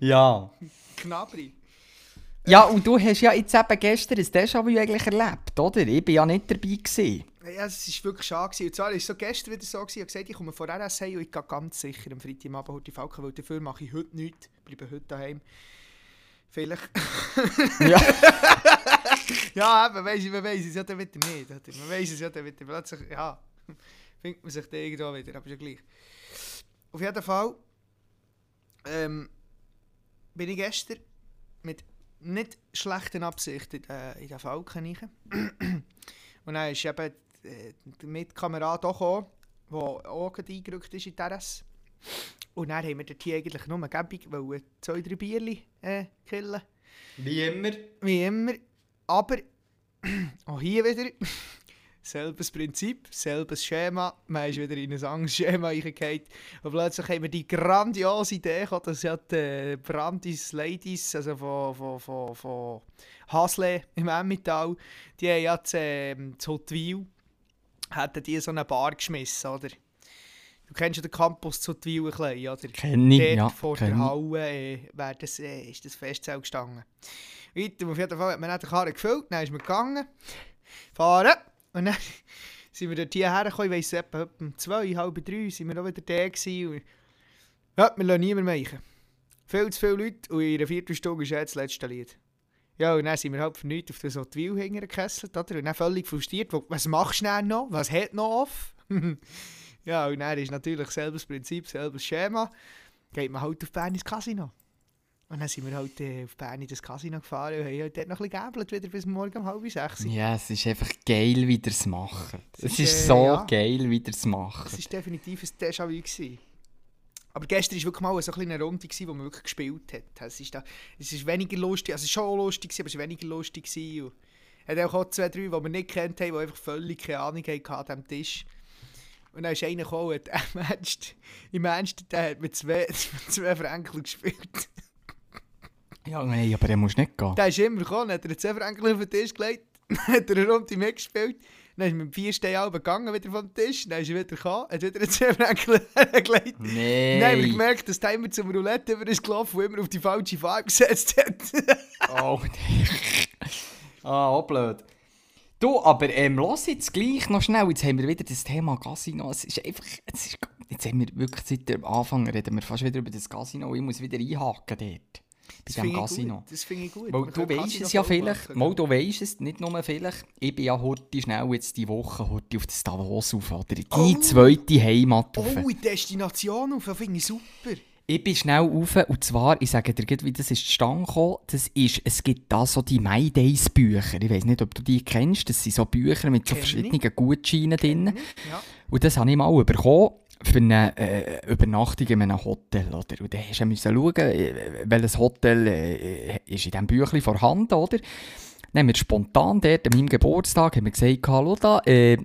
C: Ja.
B: Knabri.
C: Ja, und du hast ja jetzt eben gestern ein Déjà-vu eigentlich erlebt, oder? Ich war ja nicht dabei. Gewesen.
B: Ja, es war wirklich schade. gewesen. Und zwar war es so gestern wieder so, gewesen, ich habe gesagt, ich komme vor RSA und ich gehe ganz sicher am Freitagabend heute Falken, weil dafür mache ich heute nichts. Ich bleibe heute daheim. Vielleicht.
C: Ja.
B: ja, eben, weiss ich, man weiss es ja dann wieder nicht. Oder? Man weiss es ja dann wieder. Plötzlich, ja, findet man sich dann irgendwo wieder, aber ist ja gleich. Auf jeden Fall ähm, bin ich gestern mit nicht schlechten Absichten äh, in den Falken rein. Und dann ist eben der Mitkamerad auch gekommen, der auch eingerückt ist in die RS. Und dann haben wir dort hier eigentlich nur gäbig, weil zwei, drei Bierli äh, killen.
C: Wie immer.
B: Wie immer. Aber auch hier wieder selbes Prinzip, selbes Schema. Man ist wieder in ein anderes Schema reingefallen. Und plötzlich haben wir die grandiose Idee gehabt, dass ja die äh, Brandis Ladies, also von, von, von, von Hasle im Emmental, die haben ja zu, ähm, zu Hotwil, hätten die so eine Bar geschmissen, oder? Du kennst ja den Campus zu Hotwil ein bisschen, oder?
C: Kenn ich,
B: Dort
C: ja.
B: vor der. Halle äh, wär das, äh, ist das Festzelt gestanden. Weiter, auf jeden Fall hat man dann den Karren gefüllt, dann ist man gegangen, fahren und dann sind wir dort hierher gekommen, ich weiss etwa um zwei, halb drei sind wir auch wieder da gewesen und ja, wir lassen niemand machen. Viel zu viele Leute und in einer Viertelstunde ist jetzt das letzte Lied. Ja, und dann sind wir halt für nichts auf den Sotwil hingekesselt, oder? Und dann völlig frustriert, was machst du denn noch? Was hat noch off? ja, und dann ist natürlich selbes Prinzip, selbes Schema. Geht man halt auf Bern ins Casino. Und dann sind wir halt äh, auf Bern in das Casino gefahren und haben halt dort noch ein bisschen gegambelt, wieder bis morgen um halb sechs.
C: Ja, es ist einfach geil, wie es machen. Es
B: ist,
C: ist
B: äh,
C: so
B: ja.
C: geil, wie es
B: Das
C: machen.
B: war definitiv ein Déjà-vu. gewesen. Aber gestern war wirklich mal so eine Runde, gewesen, wo man wirklich gespielt hat. Es ist, da, es ist weniger lustig, also es ist schon lustig, gewesen, aber es war weniger lustig. Gewesen. Und es hat auch zwei, drei, die wir nicht kennt haben, die einfach völlig keine Ahnung hatten an diesem Tisch. Und dann ist einer gekommen, Ernst, im Ernst, der hat mit zwei, mit zwei Franken gespielt.
C: Ja, nein, aber der muss nicht gehen.
B: Der ist immer gekommen, hat er zwei Franken auf den Tisch gelegt, hat er eine Runde mitgespielt. Dann ist mit dem vier Steinen gegangen, wieder vom Tisch, dann ist er wieder gekommen, hat wieder zwei Franken gelegt.
C: Nein.
B: Dann haben wir gemerkt, dass der immer zum Roulette über ist gelaufen und immer auf die falsche Farbe gesetzt hat.
C: Oh, ah, auch blöd. Du, aber ähm, lass jetzt gleich noch schnell. Jetzt haben wir wieder das Thema Casino. Es ist einfach. Es ist, jetzt haben wir wirklich seit dem Anfang reden wir fast wieder über das Casino. Ich muss wieder einhaken dort. Bei
B: ich
C: Casino.
B: gut, Das finde ich gut.
C: Weil du weißt es ja vielleicht,
B: machen,
C: mal du weißt es, nicht nur vielleicht, ich bin ja heute schnell jetzt die Woche heute auf das Davos auf, oder? Die
B: Oh.
C: zweite Heimat auf.
B: Oh, in die Destination auf, das finde ich super.
C: Ich bin schnell rauf und zwar, ich sage dir gleich, wie das ist zustande gekommen. Das ist, es gibt da so die My Days Bücher. Ich weiß nicht, ob du die kennst. Das sind so Bücher mit so
B: Kenn ich.
C: verschiedenen Gutscheinen drin.
B: Ja.
C: Und das habe ich mal bekommen für eine äh, Übernachtung in einem Hotel. Oder? Und dann musst du müssen schauen, äh, welches Hotel äh, ist in diesem Büchlein vorhanden. Oder? Dann haben wir spontan dort an meinem Geburtstag haben wir gesagt, hallo da, äh, äh,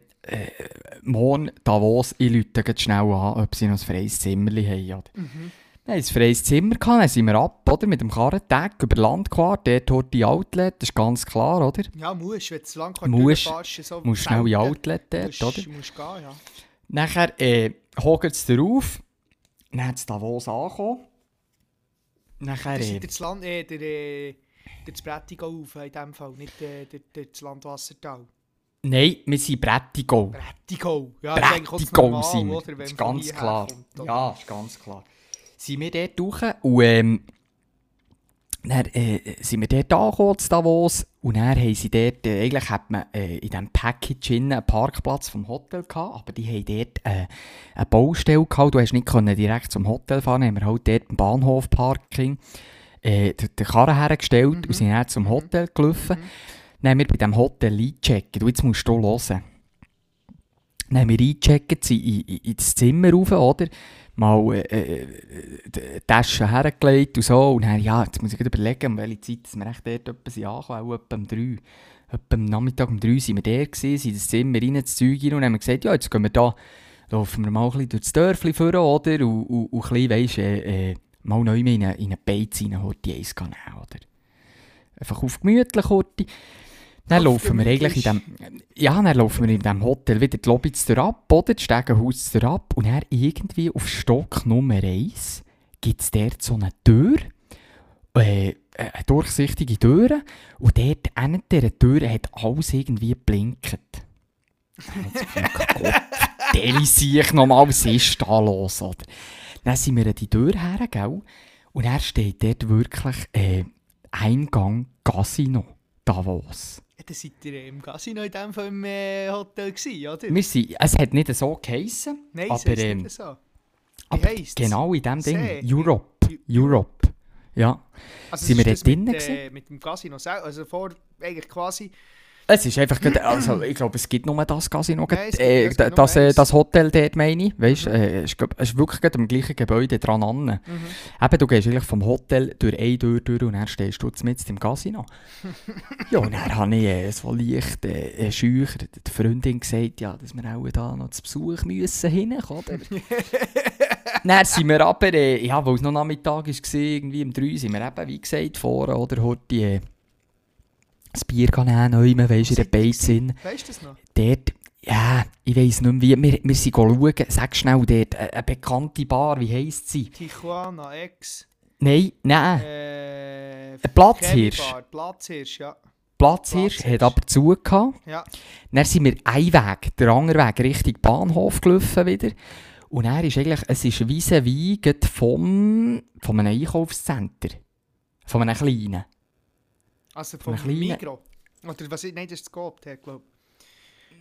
C: morgen Davos, ich rufe schnell an, ob sie noch ein freies Zimmer haben. Oder? Wir hatten ein freies Zimmer, gehabt, dann sind wir ab, oder? Mit dem Karrentag über Land gefahren, dort holt die Outlet, das ist ganz klar, oder?
B: Ja, musst, wenn du lang
C: Musst-
B: durchfährst, so
C: Du musst schnell in Outlet dort,
B: musst,
C: oder?
B: Musst gehen, ja.
C: Nachher äh, hockt es darauf, dann hat es Davos angekommen. Nachher,
B: Das ist der Land, äh, der, äh, der das Prättigau auf, in dem Fall, nicht äh, der, der, das Landwassertal.
C: nein, wir sind Prättigau.
B: Prättigau, ja, das das
C: Prättigau
B: Normal,
C: sind wir,
B: oder,
C: das ist ganz klar.
B: kommt, oder?
C: Ja, ist ganz klar. Sind wir dort durch und ähm, dann äh, sind wir dort angekommen, zu Davos, und dann haben sie dort, äh, eigentlich hat man äh, in diesem Package einen Parkplatz vom Hotel gehabt, aber die haben dort äh, eine Baustelle gehabt, du hast nicht können direkt zum Hotel fahren, haben wir halt dort im Bahnhofparking äh, den Karren hergestellt und sind dann zum Hotel gelaufen. Dann haben wir bei diesem Hotel eingecheckt, und jetzt musst du hören. Dann haben wir eingecheckt, sind in, in, ins Zimmer rauf, oder? Mal äh, äh, die Tasche hergelegt und so. Und dann, ja, jetzt muss ich überlegen, um welche Zeit wir echt dort etwa sind angekommen, auch etwa um drei. Etwa am Nachmittag um drei sind wir der gewesen, sind ins Zimmer rein, ins Zeug rein und haben gesagt, ja, jetzt gehen wir da, laufen wir mal ein bisschen durchs Dörfli vor, oder? Und, und, und ein bisschen, weisst, äh, äh, mal neu in eine, in eine Beiz rein, heute eins nehmen, oder? Einfach auf gemütlich, heute. Dann
B: Ach,
C: laufen wir eigentlich in dem, ja, dann laufen wir in dem Hotel wieder die Lobby zu ab, oder das Stegenhaus zu ab und dann irgendwie auf Stock Nummer 1 gibt es dort so eine Tür, äh, eine durchsichtige Tür und dort an dieser Tür hat alles irgendwie geblinkt. Gott, der sich nochmal, was ist da los, oder? Dann sind wir an die Tür her, gell? Und er steht dort wirklich äh, Eingang Casino Davos.
B: Ja, dann seid ihr im Casino in dem Fall im äh, Hotel gewesen, oder?
C: Wir sind, es hat nicht so geheissen,
B: Nein,
C: aber,
B: heisst
C: ähm,
B: nicht so.
C: Aber genau in dem Ding,
B: See.
C: Europe, Europe, ja.
B: Also
C: sind
B: es
C: wir dort drinnen
B: mit, äh, mit dem Casino selber, also vor, eigentlich quasi,
C: Es ist einfach, gerade- also ich glaube, es gibt nur das Casino,
B: Nein, gibt-
C: äh,
B: nur
C: das, äh, das Hotel dort meine ich, weißt, äh, es ist, wirklich gerade am gleichen Gebäude dran an.
B: Mhm.
C: Eben, du gehst eigentlich vom Hotel durch eine Tür durch und dann stehst du mitten im Casino. ja, und dann habe ich äh, so leicht äh, schüch der Freundin gesagt, ja, dass wir auch da noch zu Besuch müssen hinkommen, dann sind wir aber, äh, ja, weil es noch Nachmittag war, irgendwie um drei, sind wir eben, wie gesagt, vorne, oder, heute äh, das Bier nehmen, nehmen, weisst du, in der sind.
B: weißt du das noch?
C: Dort, ja, ich weiss nicht mehr wie, wir, wir sind schauen, sag schnell dort, äh, eine bekannte Bar, wie heisst sie?
B: Tijuana X.
C: Nein, nein,
B: Äh,
C: ein Platzhirsch.
B: Platzhirsch, ja.
C: Platzhirsch
B: Platzhirsch.
C: hat aber zu gehabt.
B: Ja.
C: Dann sind wir einen Weg, der andere Weg Richtung Bahnhof gelaufen wieder. Und er ist eigentlich, es ist vis-à-vis gerade vom, einem Einkaufscenter. Von einem kleinen.
B: Also vom
C: kleinen-
B: Migro. Oder was, nein, das ist das Coop, glaube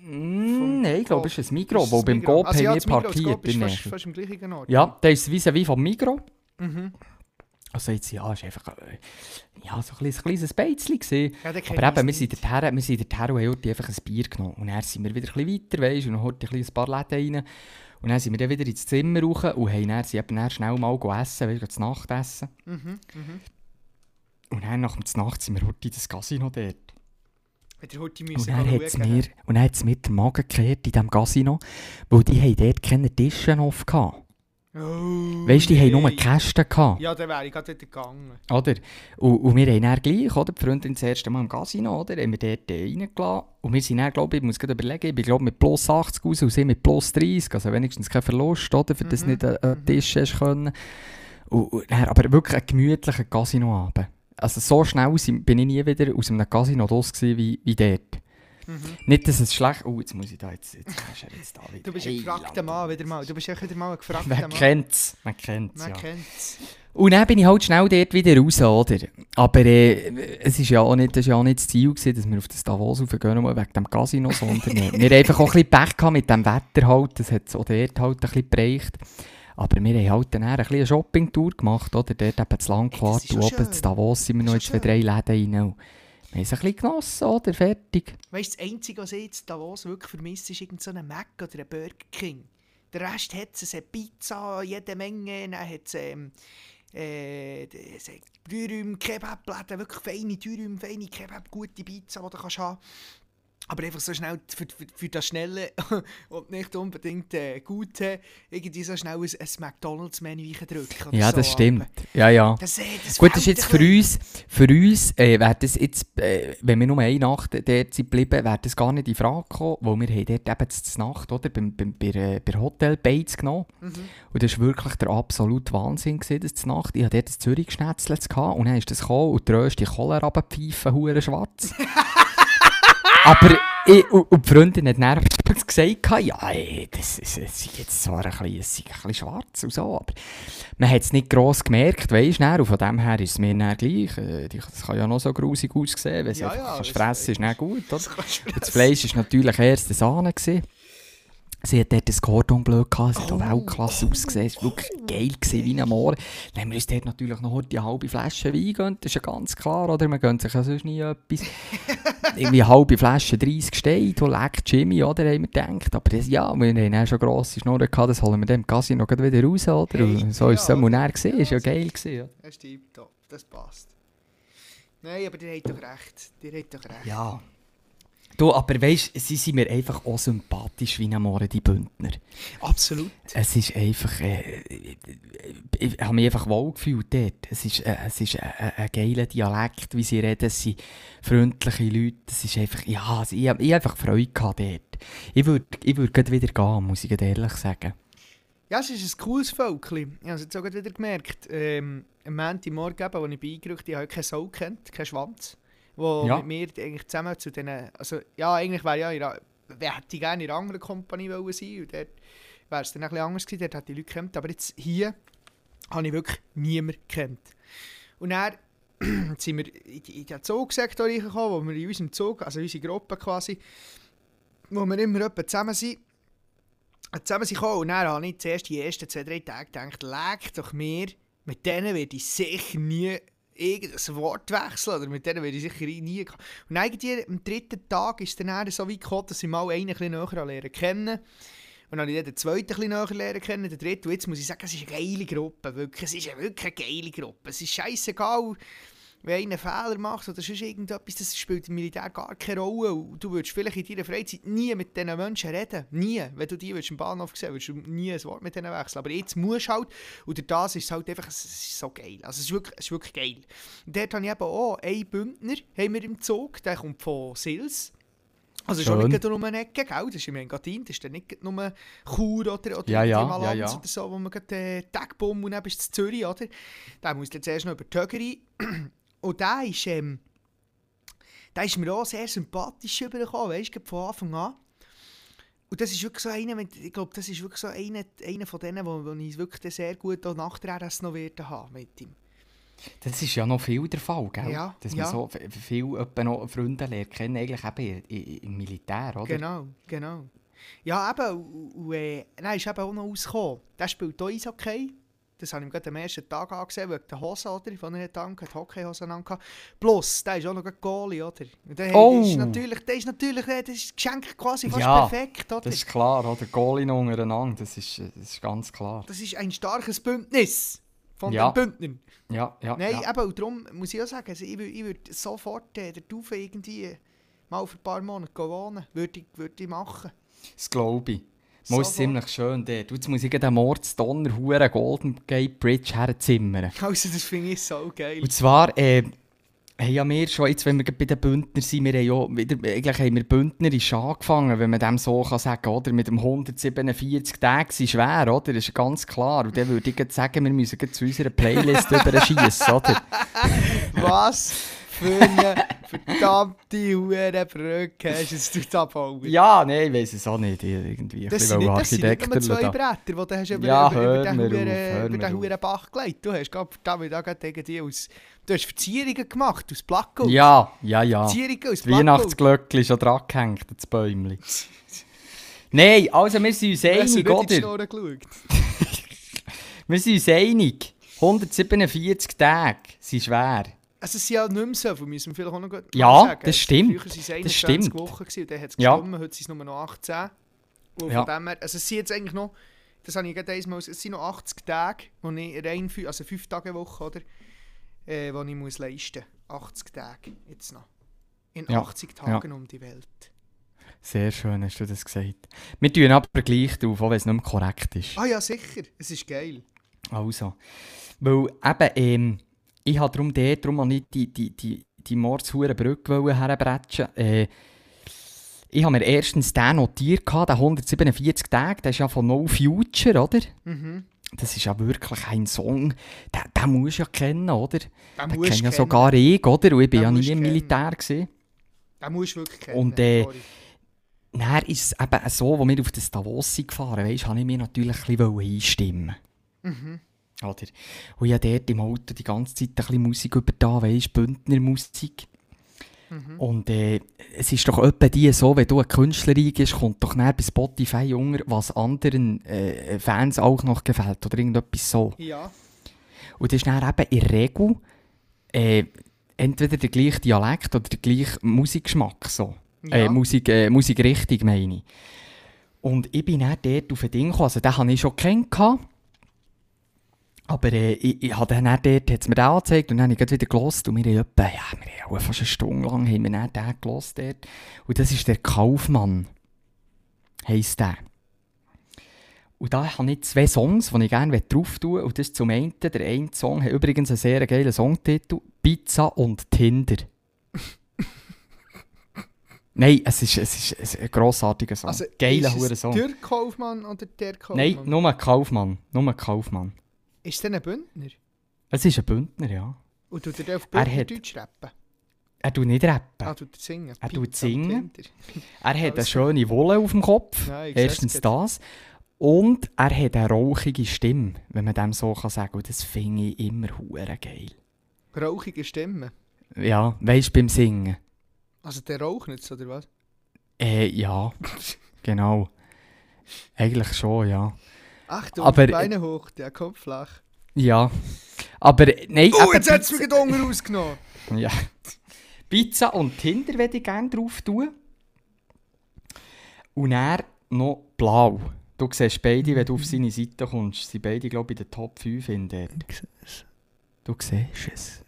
C: Mm, Nein, ich glaube, es ist ein Migro, weil beim
B: Coop
C: Coop haben wir parkiert.
B: ist fast, fast im gleichen Ort.
C: Ja, der ist vis-à-vis vom Migro.
B: Mhm.
C: Also jetzt, ja, es war einfach äh, ja, so ein kleines, kleines Beizchen. gewesen.
B: Ja,
C: Aber eben, wir sind dorthin, wir sind dorthin und haben einfach ein Bier genommen. Und dann sind wir wieder ein bisschen weiter, weißt, und dann heute ein, paar Läden rein. Und dann sind wir dann wieder ins Zimmer raus und haben dann, sind dann schnell mal gegessen, weißt, zu Nacht essen.
B: Mhm, mhm.
C: Und dann nach der Nacht sind wir heute in das Casino dort.
B: Er
C: Und dann hat es mir, und dann hat's mir den Magen gekehrt in diesem Casino, weil die haben dort keine Tische offen gehabt.
B: Oh,
C: Weißt du, die haben nur. Kästen gehabt.
B: Ja, dann wäre ich gerade wieder gegangen.
C: Oder? Und, und wir haben dann gleich, oder? Die Freundin das erste Mal im Casino, oder? Haben wir dort äh, reingelassen. Und wir sind dann, glaube ich, ich muss gerade überlegen, ich bin, glaube mit plus 80 raus und sie mit plus 30. Also wenigstens kein Verlust, oder? Für das
B: Mhm,
C: nicht an
B: mhm.
C: den Tisch hast können. Und, und dann, aber wirklich ein gemütlicher Casinoabend. Also so schnell bin ich nie wieder aus einem Casino raus wie, wie dort.
B: Mhm.
C: Nicht, dass es schlecht... Oh, jetzt muss ich da... Jetzt, jetzt, jetzt da wieder.
B: Du bist ein
C: Hey,
B: gefragter
C: Alter.
B: Mann, wieder mal. Du bist echt wieder mal ein gefragter
C: Man
B: Mann.
C: kennt's. Man kennt's,
B: Man
C: ja.
B: kennt's.
C: Und dann bin ich halt schnell dort wieder raus, oder? Aber äh, es ist ja auch nicht, das ist ja auch nicht das Ziel, gewesen, dass wir auf das Davos raufgehen, nur wegen dem Casino, sondern wir haben einfach auch ein bisschen Pech gehabt mit dem Wetter halt, das hat es auch dort halt ein bisschen geprägt. Aber wir haben halt dann eher ein bisschen eine Shoppingtour gemacht, oder? Dort eben zu Langquart
B: Ey, das ist
C: und
B: schon
C: oben zu Davos sind wir noch in zwei, drei Läden rein. Und wir haben es ein bisschen genossen, oder? Fertig.
B: Weißt du, das Einzige, was ich jetzt Davos wirklich vermisse, ist irgend so ein Mac oder ein Burger King. Der Rest hat es, hat Pizza, jede Menge, dann hat es ähm, äh, Dürüm, Kebabläden, wirklich feine Dürüm, feine Kebab, gute Pizza, die du kannst haben aber einfach so schnell für, für, für das Schnelle und nicht unbedingt äh, Gute irgendwie so schnell ein, ein McDonalds-Menü drücken.
C: Ja,
B: so,
C: das stimmt.
B: aber
C: Ja, ja.
B: Das, äh, das
C: Gut, das ist jetzt für uns, für uns äh, wäre das jetzt, äh, wenn wir nur eine Nacht dort sind geblieben, wäre das gar nicht in Frage gekommen, weil wir haben dort eben die Nacht, oder, beim, beim, bei, äh, bei Hotel Bates genommen.
B: Mhm.
C: Und das war wirklich der absolute Wahnsinn, gewesen, das die Nacht. Ich hatte dort ein Zürich-Schnetzle gehabt und dann ist das gekommen und die Röste Kohlerabenpfeife, hure schwarz. Aber ich, und, und die Freundin hat dann gesagt, ja, ey, das, ist- es ist jetzt zwar ein bisschen, ist ein bisschen schwarz und so, aber man hat es nicht gross gemerkt, weisst du, und von dem her ist es mir dann gleich. Äh, Das kann ja noch so grusig aussehen, wenn es
B: Ja, ja, das-
C: fressen ist dann gut, oder?
B: Das
C: das Fleisch war natürlich erst eine Sahne. Gewesen. Sie hat dort das Cordon Bleu gehabt, es hat auch
B: Oh,
C: Weltklasse ausgesehen, es war wirklich geil gewesen, wie ein Moor. Dann haben wir uns dort natürlich noch heute eine halbe Flasche Wein gegönnt, das ist ja ganz klar, oder? Man gönnt sich ja sonst nie etwas. Irgendwie eine halbe Flasche 30 steht, und leck Jimmy, oder? Haben wir gedacht. Aber das, ja, wir haben auch schon grosse Schnurren gehabt, das holen wir im Casino wieder raus, oder?
B: Hey,
C: Und so ist es
B: ja, oder?
C: näher gesehen, ist ja geil gewesen. Ja.
B: Das ist tipptopp, das passt. Nein, aber ihr habt doch recht. Ihr habt doch recht.
C: ja. Du, aber weißt sie sind mir einfach auch sympathisch wie Amore die Bündner.
B: Absolut.
C: Es ist einfach. Äh, ich, ich habe mich einfach wohl gefühlt dort. Es ist, äh, es ist ein, ein geiler Dialekt, wie sie reden. Es sind freundliche Leute. Es ist einfach. Ja, ich, ich habe einfach Freude gehabt dort. Ich würde ich würd wieder gehen, muss ich ehrlich sagen.
B: Ja, es ist ein cooles Völkchen. Ich habe es jetzt auch wieder gemerkt. Ähm, am Montagmorgen, als ich bin eingerückt habe, ich keine Sau kennt, keinen Schwanz. Wo
C: Ja.
B: mit mir eigentlich zusammen zu den... Also, ja, eigentlich wäre ja... in Wer hätte ich gerne in einer anderen Kompanie wollen sein und dort wäre es dann ein bisschen anders gewesen, dort hätte ich Leute gekannt. Aber jetzt hier habe ich wirklich niemanden gekannt. Und dann sind wir in in den Zugsektor reingekommen, wo wir in unserem Zug, also unsere Gruppe quasi, wo wir immer etwa zusammen sind, zusammen sind gekommen. Und dann habe ich zuerst die ersten zwei, drei Tage gedacht, leg doch mir, mit denen werde ich sicher nie irgendein Wort wechseln oder mit denen werde ich sicher nie... Und irgendwie am dritten Tag ist es dann so weit gekommen, dass ich mal einen ein bisschen näher lernen kennen. Und dann habe ich den zweiten ein bisschen näher lernen kennen, den dritten. Und jetzt muss ich sagen, es ist eine geile Gruppe, wirklich. Es ist eine wirklich geile Gruppe. Es ist scheißegal, wenn einer Fehler macht oder sonst irgendetwas, das spielt im Militär gar keine Rolle. Und du würdest vielleicht in deiner Freizeit nie mit diesen Menschen reden. Nie. Wenn du die würdest im Bahnhof sehen würdest du nie ein Wort mit denen wechseln. Aber jetzt musst du halt. Und das ist halt einfach es ist so geil. Also es ist wirklich, es ist wirklich geil. Und dort habe ich eben auch einen Bündner haben wir im Zug, der kommt von Sils. Also schon
C: Schön.
B: nicht um eine Ecke, gell? Das ist im Engadin, das ist dann nicht nur Chur oder, oder
C: Ja, ja, ja, ja.
B: oder so, wo man gerade äh, Tagbum und dann bist du in Zürich, oder? Der muss dann zuerst noch über Tögeri. Und der ist, ähm, der ist mir auch sehr sympathisch übergekommen, weißt du, von Anfang an. Und das ist wirklich so einer, ich glaube, das ist wirklich so einer, einer von denen, wo, wo ich wirklich sehr gut auch nach der RS noch werden haben mit ihm.
C: Das ist ja noch viel der Fall, gell?
B: Ja,
C: Dass
B: ja.
C: man so f- viel etwa noch Freunde lernt kennen, eigentlich eben im Militär, oder?
B: Genau, genau. Ja, eben, und, und äh, dann ist eben auch noch rausgekommen. Der spielt auch Eishockey. Das habe ich gerade am ersten Tag angesehen, wegen der Hose, oder? Von er hat angehabt, Hockeyhosen angehabt. Plus, der ist auch noch gerade Goalie, oder? Und der,
C: Oh!
B: ist natürlich, der ist natürlich, äh, das ist Geschenk quasi fast
C: Ja,
B: perfekt, oder?
C: Das ist klar, oder? Goalie noch untereinander, das ist, äh, das ist ganz klar.
B: Das ist ein starkes Bündnis von
C: Ja.
B: den Bündnern.
C: Ja, ja,
B: Nein,
C: ja.
B: eben, und darum muss ich auch sagen, also ich, ich würde sofort äh, der Taufe irgendwie mal für ein paar Monate wohnen. Würde ich, würde ich machen.
C: Das glaube ich. Mal ist ziemlich schön dort. Jetzt muss ich den Mordsdonner Huren Golden Gate Bridge herzimmern.
B: Also das finde ich so geil.
C: Und zwar, äh, haben ja wir schon, jetzt wenn wir bei den Bündner sind, wir haben ja wieder, eigentlich haben wir Bündnerisch angefangen, wenn man dem so kann sagen oder? Mit dem 147 Tage sind schwer, oder? Das ist ganz klar. Und dann würde ich sagen, wir müssen zu unserer Playlist überschießen, oder?
B: Was für eine verdammte Hurenbrücke hast jetzt du da gebaut?
C: Ja, nein, ich weiß es auch nicht. Ich Irgendwie
B: Das sind, nicht, das sind nicht nur zwei
C: da.
B: Bretter, die du hast über,
C: Ja,
B: über, über den über
C: mir
B: den Bach gelegt. Du hast gerade irgendwie aus... Du hast Verzierungen gemacht aus Placko.
C: Ja, ja, ja.
B: Verzierungen aus Placko.
C: Weihnachtsglöckchen schon dran gehängt, das Bäumchen. Nein, also wir sind uns
B: Hast
C: einig, oder? Wir sind uns einig. 147 Tage sind schwer.
B: Also es sind ja nicht mehr so viel, müssen wir vielleicht auch noch gut
C: Ja,
B: sagen.
C: das stimmt.
B: Früher waren es
C: Das
B: 21
C: stimmt.
B: Wochen gewesen, und dann hat es
C: Ja.
B: gestimmt, heute sind es nur noch 18. Und
C: Ja.
B: von dem her, also es sind jetzt eigentlich noch, das habe ich gerade einmal, es sind noch 80 Tage, wo ich rein, also 5 Tage Woche, oder? Äh, die ich muss leisten muss. 80 Tage jetzt noch. In
C: Ja,
B: 80 Tagen um die Welt.
C: Sehr schön hast du das gesagt. Wir tun aber gleich drauf, auch wenn es nicht mehr korrekt ist.
B: Ah ja, sicher, es ist geil.
C: Also, weil eben, ähm, ich habe darum dort, darum auch nicht die, die, die, die mordshure Brücke wollen herbretschen. Äh, ich habe mir erstens den notiert, gehabt, den 147 Tage, der ist ja von No Future, oder?
B: Mhm.
C: Das ist ja wirklich ein Song, den, den musst du ja kennen, oder?
B: Den
C: Den kenne ja sogar ich, oder? Und ich bin
B: Den
C: ja nie im. Militär. Gewesen.
B: Den musst du wirklich kennen.
C: Und, äh. Dann ist es eben so, als wir auf das Davos sind gefahren sind, habe ich mir natürlich ein bisschen einstimmen
B: Mhm.
C: Oder? Und ich habe dort im Auto die ganze Zeit ein bisschen Musik über da, weisst Bündner Musik.
B: Mhm.
C: Und äh, es ist doch etwa die so, wenn du ein Künstler eingehst, kommt doch näher bei Spotify unter, was anderen äh, Fans auch noch gefällt oder irgendetwas so.
B: Ja.
C: Und das ist dann eben in der Regel äh, entweder der gleiche Dialekt oder der gleiche Musikgeschmack. So.
B: Ja.
C: Äh, Musik, äh, Musikrichtung meine ich. Und ich bin dann dort auf ein Ding gekommen, also den habe ich schon kennengelernt. Aber äh, ich, ich habe dann dort, hat's mir den angezeigt und dann habe ich wieder gelost und wir haben etwa, ja, wir haben auch fast eine Stunde lang haben wir dann den gelost dort. Und das ist der Kaufmann, heisst der. Und da habe ich zwei Songs, die ich gerne drauf tun Und das ist zum einen, der eine Song hat übrigens einen sehr geilen Songtitel, Pizza und Tinder. Nein, es ist, es ist, es ein grossartiger Song.
B: Also,
C: Geiler
B: es
C: Song.
B: Der Kaufmann oder der Kaufmann?
C: Nein, nur Kaufmann. Nur ein Kaufmann.
B: Ist es denn ein Bündner?
C: Es ist ein Bündner, ja.
B: Und tut er auf
C: Er
B: Bündner
C: hat-
B: Deutsch rappen?
C: Er tut nicht rappen.
B: Ah, tut er singen?
C: Er tut singen. Er hat eine schöne Wolle auf dem Kopf.
B: Seh's
C: Erstens das. Und er hat eine rauchige Stimme, wenn man dem so kann sagen. Und das finde ich immer hure geil.
B: Rauchige Stimme.
C: Ja, weißt du, beim Singen.
B: Also der raucht nicht, oder was?
C: Äh, ja, genau. Eigentlich schon, ja.
B: Achtung,
C: Aber-
B: die Beine hoch, der Kopf flach.
C: Ja. Aber, nein,
B: Oh,
C: eben
B: jetzt hat es
C: Pizza-
B: mir den Hunger rausgenommen.
C: Ja. Pizza und Tinder würde ich gerne drauf tun. Und er noch blau. Du siehst beide, wenn du auf seine Seite kommst, sind beide, glaube ich, in den Top 5 in der. Du siehst es.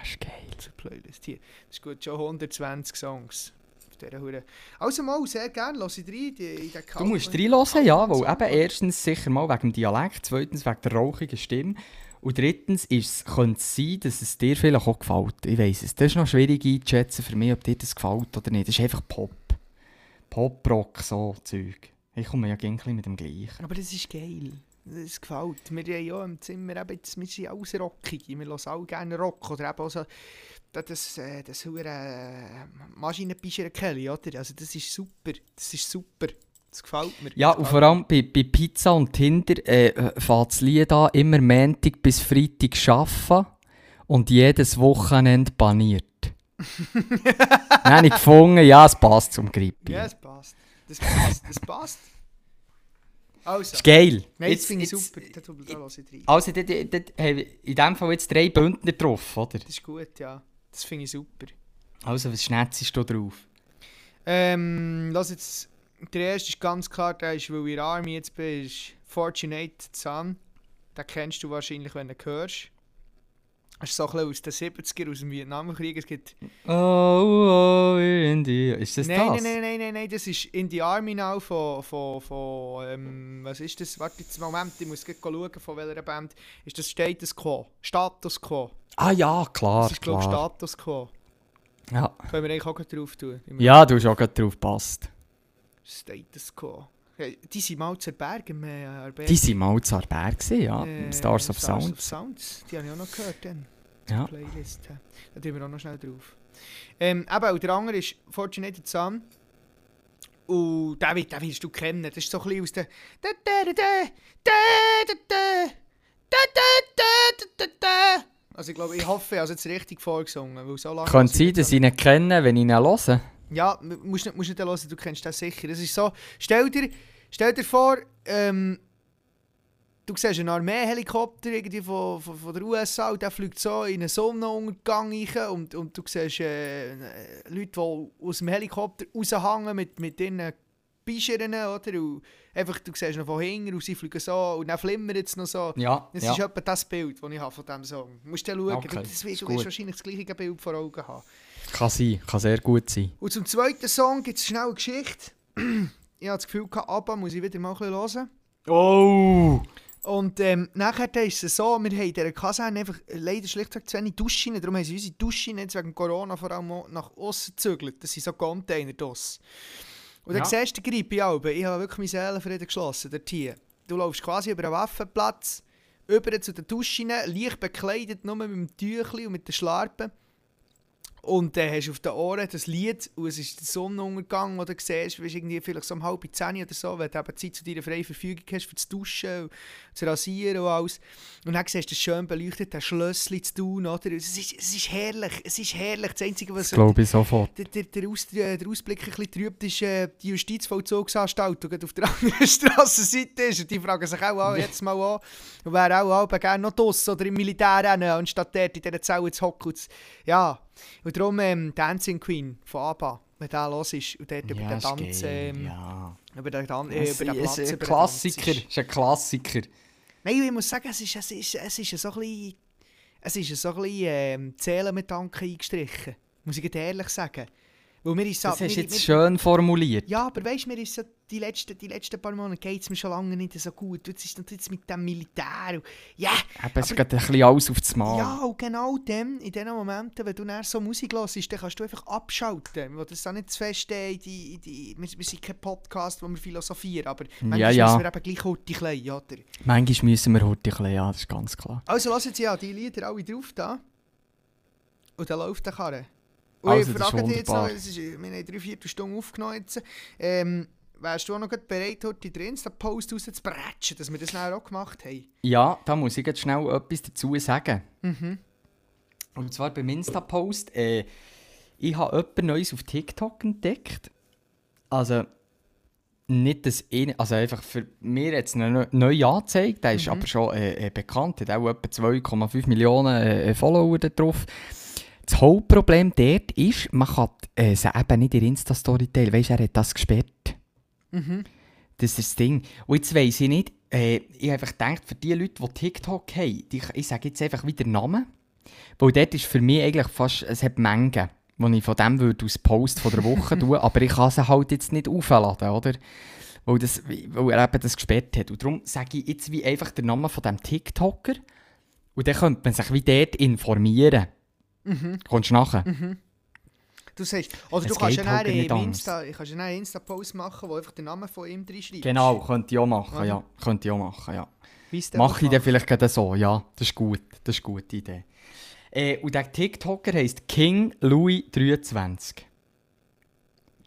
C: Das ist geil.
B: Zur Playlist hier. Das ist gut, schon 120 Songs. Auf dieser Hure. Also mal, sehr gerne, lass ich rein. Die, in den
C: Du musst reinhören, ja, weil eben erstens sicher mal wegen dem Dialekt, zweitens wegen der rauchigen Stimme und drittens ist könnte es sein, dass es dir vielleicht auch gefällt. Ich weiss es. Das ist noch schwierig einzuschätzen für mich, ob dir das gefällt oder nicht. Das ist einfach Pop. Pop-Rock, so Zeug. Ich komme ja gängig mit dem gleichen.
B: Aber das ist geil. Das gefällt. Wir haben ja im Zimmer eben, jetzt, wir sind alles rockig. Wir hören alle gerne Rock. Oder eben auch so, das, das, äh, das hure äh, Kelly, oder? Also das ist super. Das ist super. Das gefällt mir.
C: Ja, und vor allem bei, bei Pizza und Tinder äh, fängt das Lied an, immer Montag bis Freitag arbeiten und jedes Wochenende baniert. Dann habe ich gefunden, ja, es passt zum Grippi.
B: Ja, es passt. Das passt. Das passt. Also.
C: ist geil.
B: Nein, das
C: Jetzt-
B: finde ich
C: jetzt-
B: super. Da, da, da lasse ich.
C: Also, dort, dort, wir in diesem Fall jetzt drei Bündner drauf, oder?
B: Das ist gut, ja. Das finde ich super.
C: Also, was schnetzest du drauf?
B: Ähm, lass jetzt. Der erste ist ganz klar, der ist, weil ich in der Army jetzt bin, ist Fortunate Son. Den kennst du wahrscheinlich, wenn du hörst. Das ist so ein bisschen aus den 70er, aus dem Vietnamkrieg. Es gibt...
C: Oh, oh, we're in the... Ist das
B: nein,
C: das?
B: nein, nein, nein, nein, nein, das ist in the Army now von, von, von ähm, was ist das? Warte jetzt einen Moment, ich muss gleich schauen, von welcher Band. Ist das Status Quo? Status Quo.
C: Ah ja, klar,
B: Das ist, glaube ich. Status Quo.
C: Ja.
B: Können wir eigentlich auch drauf tun. Im
C: ja, du hast auch gerade drauf gepasst.
B: Status Quo. Die sind mal zu Bergen, äh, Arbeit.
C: Die waren mal zu Berg, ja.
B: Äh,
C: Stars of
B: Stars
C: Sound.
B: of Sounds. Die habe ich auch noch gehört. Dann
C: ja.
B: Playlist haben. Da tun wir auch noch schnell drauf. Ähm, eben, auch der andere ist Fortunate Sun. Und David, den wirst du kennen. Das ist so ein bisschen aus der... Also ich glaube, ich hoffe, er hat es jetzt richtig vorgesungen. Weil so lange Kann
C: sein, dass ich ihn kenne, wenn ich ihn höre?
B: Ja, musst nicht, musst nicht hören, du kennst das sicher. Das ist so... Stell dir, stell dir vor... Ähm, du siehst einen Armeehelikopter irgendwie von, von, von der USA und der fliegt so in einen Sonnenuntergang rein und, und du siehst äh, Leute, die aus dem Helikopter raushängen mit, mit ihren Bischeren, oder? Und einfach, du siehst noch von hinten und sie fliegen so und dann flimmert es noch so.
C: Ja,
B: Das
C: ja.
B: ist etwa das Bild, das ich habe von diesem Song. Du musst dann schauen,
C: Okay,
B: das wirst, du wahrscheinlich das gleiche Bild vor Augen haben.
C: Kann sein, kann sehr gut sein.
B: Und zum zweiten Song gibt es schnell eine Geschichte. ich habe das Gefühl, ABBA muss ich wieder mal ein bisschen hören.
C: Oh!
B: Und ähm, nachher ist es so, wir haben in dieser Kaserne einfach leider schlichtweg zu wenig Duschen. Darum haben sie unsere Duschen jetzt wegen Corona vor allem nach außen gezügelt. Das sind so Container das. Und dann
C: Ja.
B: siehst du die Grippe auch. Ich habe wirklich meine Seelenfrieden geschlossen dort hier. Du läufst quasi über einen Waffenplatz, über zu den Duschen, leicht bekleidet, nur mit dem Tüchli und mit den Schlarpen. Und dann hast du auf den Ohren das Lied und es ist der Sonnenuntergang, den du siehst, weißt, irgendwie vielleicht so um halb zehn oder so, wenn du eben Zeit zu deiner freien Verfügung hast für das Duschen zu rasieren und alles. Und dann siehst du das schön beleuchtet, das Schlösschen zu tun, oder? Es ist, es ist herrlich, es ist herrlich. Das Einzige, was
C: glaube ich sofort.
B: der, der, der, Aus, der, der Ausblick ein bisschen trübt, ist äh, die Justizvollzugsanstalt, die auf der anderen Strassenseite ist. Und die fragen sich auch, auch jetzt mal an, und wären auch, auch gerne noch draussen oder im Militär rennen, anstatt dort in dieser Zelle zu hocken. zu- Ja, und darum ähm, Dancing Queen von ABBA, wenn der los ist und dort über den
C: ist
B: Tanz, ähm,
C: ja.
B: über den, Dan äh,
C: Es
B: über den
C: ist
B: Platz
C: ein
B: über den
C: Klassiker,
B: ist.
C: ist ein Klassiker.
B: Nein, ich muss sagen, es ist, es ist, es ist so ein bisschen, es ist so ein bisschen ähm, Zählen mit Danken eingestrichen. Muss ich ehrlich sagen. Weil mir ist
C: Das hast du jetzt
B: mir-
C: schön formuliert.
B: Ja, aber weißt du, mir ist so die letzten, die letzten paar Monate geht es mir schon lange nicht so gut. Jetzt ist es jetzt mit dem Militär. und- Ja,
C: Eben, es geht ein bisschen alles aufs Mal.
B: ja, und genau dem, in den Momenten, wenn du dann so Musik hörst, dann kannst du einfach abschalten. Will das auch nicht zu fest, äh, in die, in die, wir, wir sind kein Podcast, wo wir philosophieren, aber manchmal
C: ja.
B: müssen wir eben gleich heute klein, oder?
C: Manchmal müssen wir heute ein bisschen, ja, das ist ganz klar.
B: Also lasst jetzt ja die Lieder alle drauf da. Und dann läuft der Karre. Und
C: Also,
B: ich frage dich jetzt noch, es ist, wir haben drei, vier Stunden aufgenommen jetzt. Ähm, wärst du auch noch bereit, heute den Insta-Post rauszubretschen, dass wir das nachher auch gemacht haben?
C: Ja, da muss ich jetzt schnell etwas dazu sagen.
B: Mhm.
C: Und zwar beim Insta-Post. Äh, ich habe etwas Neues auf TikTok entdeckt. Also, nicht das eine, also einfach für mir jetzt eine neu angezeigt. Der ist aber schon äh, äh, bekannt, hat auch etwa 2,5 Millionen äh, Follower da drauf. Das Hauptproblem dort ist, man kann äh, sie eben nicht in der Insta-Story teilen. Weißt du, er hat das gesperrt.
B: Mhm.
C: Das ist das Ding. Und jetzt weiss ich nicht, äh, ich habe einfach gedacht, für die Leute, die TikTok haben, die, ich sage jetzt einfach wieder Namen. Weil dort ist für mich eigentlich fast, es hat Mengen, die ich von dem würde aus Post von der Woche tun, aber ich kann sie halt jetzt nicht aufladen, oder? Weil, das, weil er eben das gesperrt hat. Und darum sage ich jetzt wie einfach den Namen von dem TikToker und dann könnte man sich wie dort informieren.
B: Mhm.
C: Kommst du nachher?
B: Du sagst, oder
C: Es
B: du kannst ja
C: geht halt.
B: Insta, kannst einen Insta-Post machen, wo einfach den Namen von ihm reinschreibst.
C: Genau, könnte ich auch machen,
B: Oder?
C: ja. Könnte ich auch machen, ja. Mache ich dann vielleicht gerade so, ja. Das ist gut, das ist eine gute Idee. Äh, und der TikToker heisst King Louis 23.